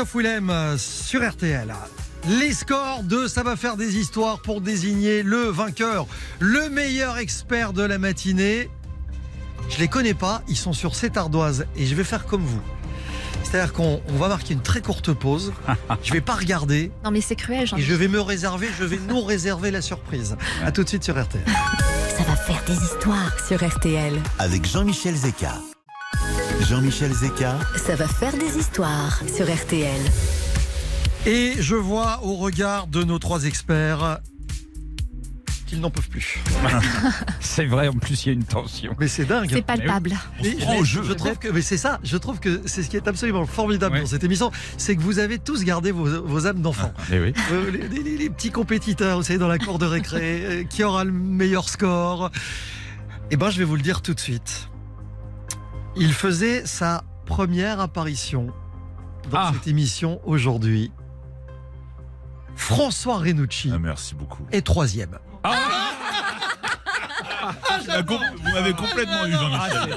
Christophe Willem euh, sur RTL. Les scores de Ça va faire des histoires pour désigner le vainqueur, le meilleur expert de la matinée. Je les connais pas, ils sont sur cette ardoise et je vais faire comme vous. C'est-à-dire qu'on on va marquer une très courte pause. Je vais pas regarder Non mais c'est cruel, jean et je vais me réserver, je vais nous réserver la surprise. À tout de suite sur RTL. Ça va faire des histoires sur RTL. Avec Jean-Michel Zeka. Jean-Michel Zeka, Ça va faire des histoires sur RTL. Et je vois au regard de nos trois experts qu'ils n'en peuvent plus. C'est vrai, en plus, il y a une tension. Mais c'est dingue. C'est palpable. Mais, je trouve que mais c'est ça, je trouve que c'est ce qui est absolument formidable Ouais. dans cette émission, c'est que vous avez tous gardé vos, vos âmes d'enfants. Oui. Euh, les, les- les petits compétiteurs, vous savez, dans la cour de récré, euh, qui aura le meilleur score Eh ben, je vais vous le dire tout de suite. Il faisait sa première apparition dans Ah. cette émission aujourd'hui. François Renucci Ah, merci beaucoup. est troisième. La com- Vous m'avez complètement eu, Jean-Michel.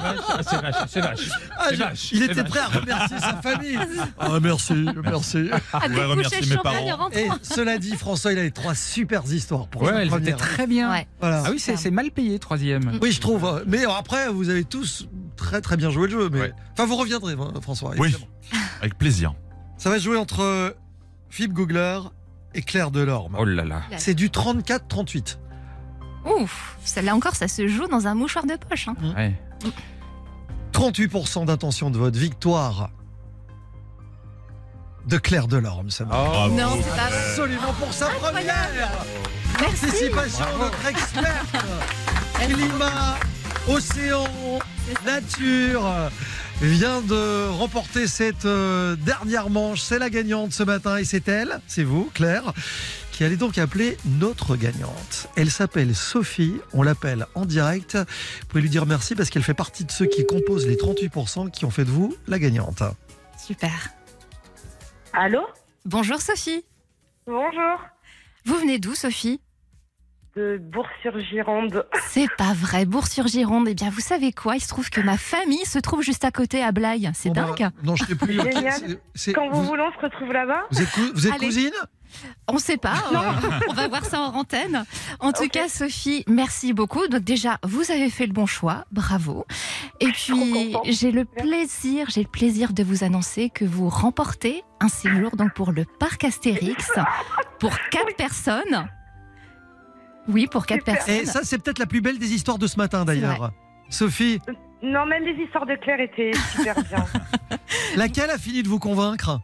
c'est vache, c'est vache. Ah, C'est je- vache, il était prêt à remercier sa famille. Ah, merci, merci. À Ouais, découcher remercier mes parents. Et cela dit, François, il avait trois super histoires pour Ouais, étaient première. très bien. Ouais. Voilà. Ah oui, c'est mal payé, troisième. Oui, je trouve. Mais après, vous avez tous très très bien joué le jeu. Mais... Ouais. Enfin, vous reviendrez, hein, François. Oui, avec plaisir. Ça va se jouer entre Philippe Googler et Claire Delorme. Oh là là. C'est du 34-38. Ouf, celle-là encore, ça se joue dans un mouchoir de poche. hein. Ouais. 38% d'intention de vote. Victoire de Claire Delorme. Ça va. Bravo. Non, c'est pas vrai. Absolument pour sa première Merci. participation de notre experte. Climat, océan, nature vient de remporter cette euh, dernière manche. C'est la gagnante ce matin et c'est elle, c'est vous, Claire, qui allez donc appeler notre gagnante. Elle s'appelle Sophie, on l'appelle en direct. Vous pouvez lui dire merci parce qu'elle fait partie de ceux qui composent les 38% qui ont fait de vous la gagnante. Super. Allô? Bonjour Sophie. Bonjour. Vous venez d'où Sophie? De Bourg-sur-Gironde. C'est pas vrai, Bourg-sur-Gironde. Eh bien, vous savez quoi? Il se trouve que ma famille se trouve juste à côté à Blaye. C'est Bon, bah, dingue. non, je sais plus. Génial. C'est- c'est- Quand vous, vous, voulez, on se retrouve là-bas vous êtes, cou- vous êtes Allez. cousine? On sait pas. euh, on va voir ça en antenne. En tout cas, Sophie, merci beaucoup. Donc déjà, vous avez fait le bon choix. Bravo. Et puis, j'ai le plaisir, j'ai le plaisir de vous annoncer que vous remportez un séjour donc pour le parc Astérix pour quatre personnes. Oui, pour quatre Super. personnes. Et ça, c'est peut-être la plus belle des histoires de ce matin d'ailleurs. Sophie, Non, même les histoires de Claire étaient super bien. laquelle a fini de vous convaincre?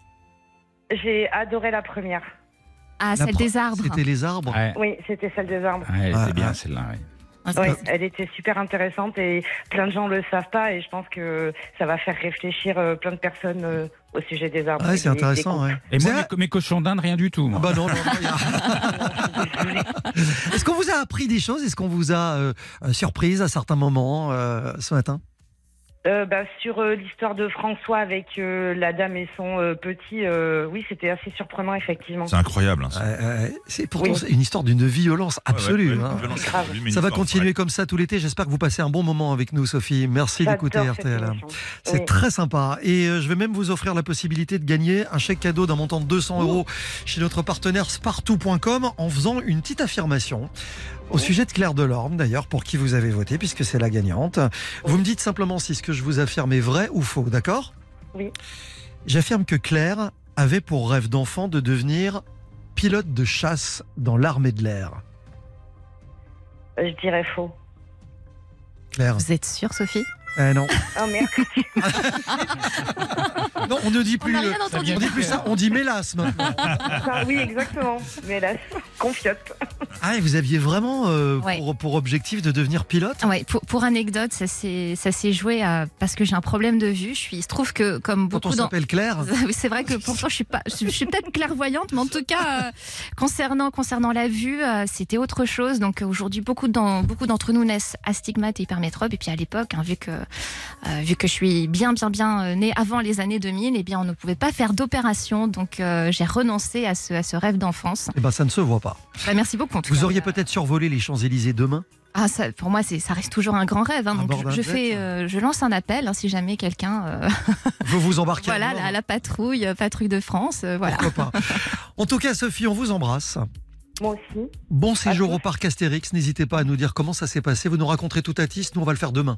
J'ai adoré la première. Ah, La celle pro- des arbres. C'était les arbres? Ouais, Oui, c'était celle des arbres. ouais, elle Ah, était bien ah. celle-là. ouais. Ah, Oui, elle était super intéressante et plein de gens le savent pas et je pense que ça va faire réfléchir euh, plein de personnes euh, au sujet des arbres. Ouais, c'est des intéressant. ouais. Et moi, mes, mes cochons d'Inde, rien du tout. Ah moi. bah non, non, non, il y a- Est-ce qu'on vous a appris des choses? Est-ce qu'on vous a euh, euh, surprise à certains moments euh, ce matin? Euh, bah, sur euh, l'histoire de François avec euh, la dame et son euh, petit, euh, oui, c'était assez surprenant, effectivement. C'est incroyable. hein, c'est pourtant Oui. c'est une histoire d'une violence absolue. Ouais, ouais, hein. une violence Grave. absolue, Ça va continuer comme ça tout l'été. J'espère que vous passez un bon moment avec nous, Sophie. Merci d'écouter RTL. C'est Oui. très sympa. Et euh, je vais même vous offrir la possibilité de gagner un chèque cadeau d'un montant de 200 euros chez notre partenaire spartou.com en faisant une petite affirmation au sujet de Claire Delorme, d'ailleurs, pour qui vous avez voté, puisque c'est la gagnante. Vous me dites simplement si ce que je vous affirme est vrai ou faux, d'accord? Oui. J'affirme que Claire avait pour rêve d'enfant de devenir pilote de chasse dans l'armée de l'air. Euh, Je dirais faux. Claire Vous êtes sûre, Sophie? Eh non. Oh merde. Non, on ne dit plus. le-. On dit plus ça, on dit mélasse maintenant. Ah oui, exactement. Là, confiote. Ah, et vous aviez vraiment euh, Ouais. pour, pour objectif de devenir pilote Ouais, pour, pour anecdote, ça s'est joué à, parce que j'ai un problème de vue. Je suis, il se trouve que comme Quand on beaucoup s'appelle Claire Oui, c'est vrai que pourtant je suis pas, je, je suis peut-être clairvoyante, mais en tout cas euh, concernant concernant la vue, euh, c'était autre chose. Donc aujourd'hui, beaucoup beaucoup d'entre nous naissent astigmates et hypermétropes. Et puis à l'époque, hein, vu que euh, vu que je suis bien bien bien euh, née avant les années 2000, eh bien on ne pouvait pas faire d'opération. Donc euh, j'ai renoncé à ce à ce rêve d'enfance. Eh ben, ça ne se voit pas. Bah, merci beaucoup. en tout Vous cas. auriez peut-être survolé les Champs-Élysées demain? Ah, ça, pour moi, c'est, ça reste toujours un grand rêve. hein. À donc, je, fais, euh, je lance un appel hein, si jamais quelqu'un, euh, Vous vous embarquez à voilà, bord la, la patrouille, euh, patrouille de France, euh, voilà. Pourquoi pas En tout cas, Sophie, on vous embrasse. Moi aussi. Bon séjour au parc Astérix. N'hésitez pas à nous dire comment ça s'est passé. Vous nous raconterez tout à Tis. Nous, on va le faire demain.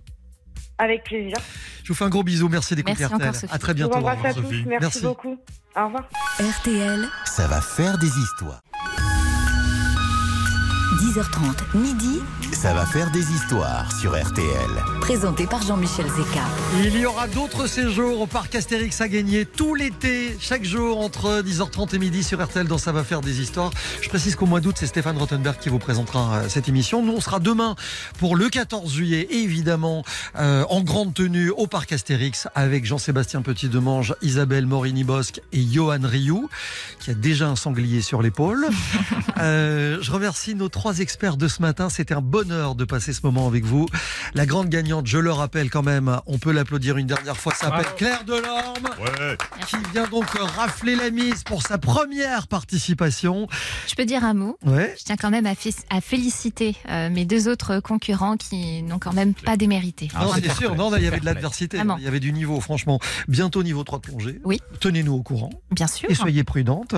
Avec plaisir. Je vous fais un gros bisou. Merci d'écouter Merci RTL. encore, Sophie. À très bientôt. embrasse à tous. Merci, Merci. beaucoup. Au revoir. RTL, Ça va faire des histoires. 10h30, midi, Ça va faire des histoires sur RTL. présenté par Jean-Michel Zeka. Il y aura d'autres séjours au parc Astérix à gagner tout l'été, chaque jour entre 10h30 et midi sur RTL dans Ça va faire des histoires. Je précise qu'au mois d'août, c'est Stéphane Rottenberg qui vous présentera euh, cette émission. Nous, on sera demain pour le 14 juillet, et évidemment, euh, en grande tenue au parc Astérix avec Jean-Sébastien Petit-Demange, Isabelle Morini-Bosque et Johan Rioux, qui a déjà un sanglier sur l'épaule. Euh, je remercie nos trois experts de ce matin. C'était un bonheur de passer ce moment avec vous. La grande gagnante, je le rappelle quand même, on peut l'applaudir une dernière fois, s'appelle Claire Delorme, Ouais. qui vient donc rafler la mise pour sa première participation. Je peux dire un mot Ouais. Je tiens quand même à, fé- à féliciter euh, mes deux autres concurrents qui n'ont quand même pas démérité. Ah, non, c'est sûr, non, il y avait de l'adversité, il y avait du niveau, franchement. Bientôt niveau 3 de plongée. Oui. Tenez-nous au courant Bien sûr. et soyez prudentes.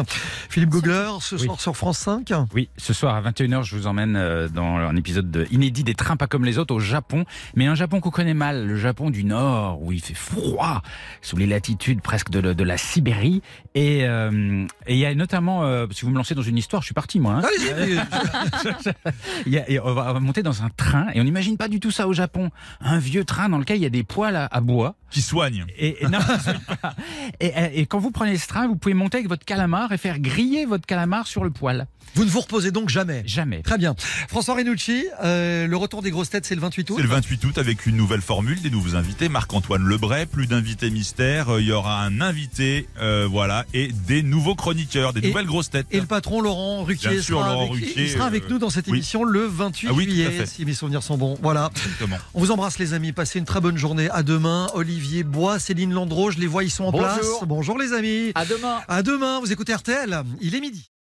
Philippe Gogler, ce Oui. soir sur France 5. Oui, ce soir à 21h, je vous emmène euh, dans un épisode de inédit des trains pas comme les autres au Japon, mais un Japon qu'on connaît mal, le Japon du Nord, où il fait froid, sous les latitudes presque de, la Sibérie. Et euh, et il y a notamment, euh, si vous me lancez dans une histoire, je suis parti moi. hein. Y a- et on, va, on va monter dans un train et on n'imagine pas du tout ça au Japon. Un vieux train dans lequel il y a des poêles à, à bois. Qui soigne. Et, et non, et, et- et quand vous prenez ce train, vous pouvez monter avec votre calamar et faire griller votre calamar sur le poêle. Vous ne vous reposez donc jamais. Jamais. Très bien. François Renucci, euh, le retour des grosses têtes, c'est le 28 août. C'est le 28 août avec une nouvelle formule, des nouveaux invités. Marc-Antoine Lebray, plus d'invités mystères. Euh, Il y aura un invité, euh, voilà, et des nouveaux chroniqueurs, des Et- nouvelles grosses têtes. Et le patron Laurent Ruquier, Bien sûr, sera, Laurent avec, Ruquier, il sera avec nous dans cette oui. émission le 28 Ah oui, juillet, si mes souvenirs sont bons. Voilà. Exactement. On vous embrasse les amis, passez une très bonne journée. À demain, Olivier Bois, Céline Landreau, je les vois, ils sont en Bonjour. place. Bonjour les amis. À demain. À demain, vous écoutez RTL, il est midi.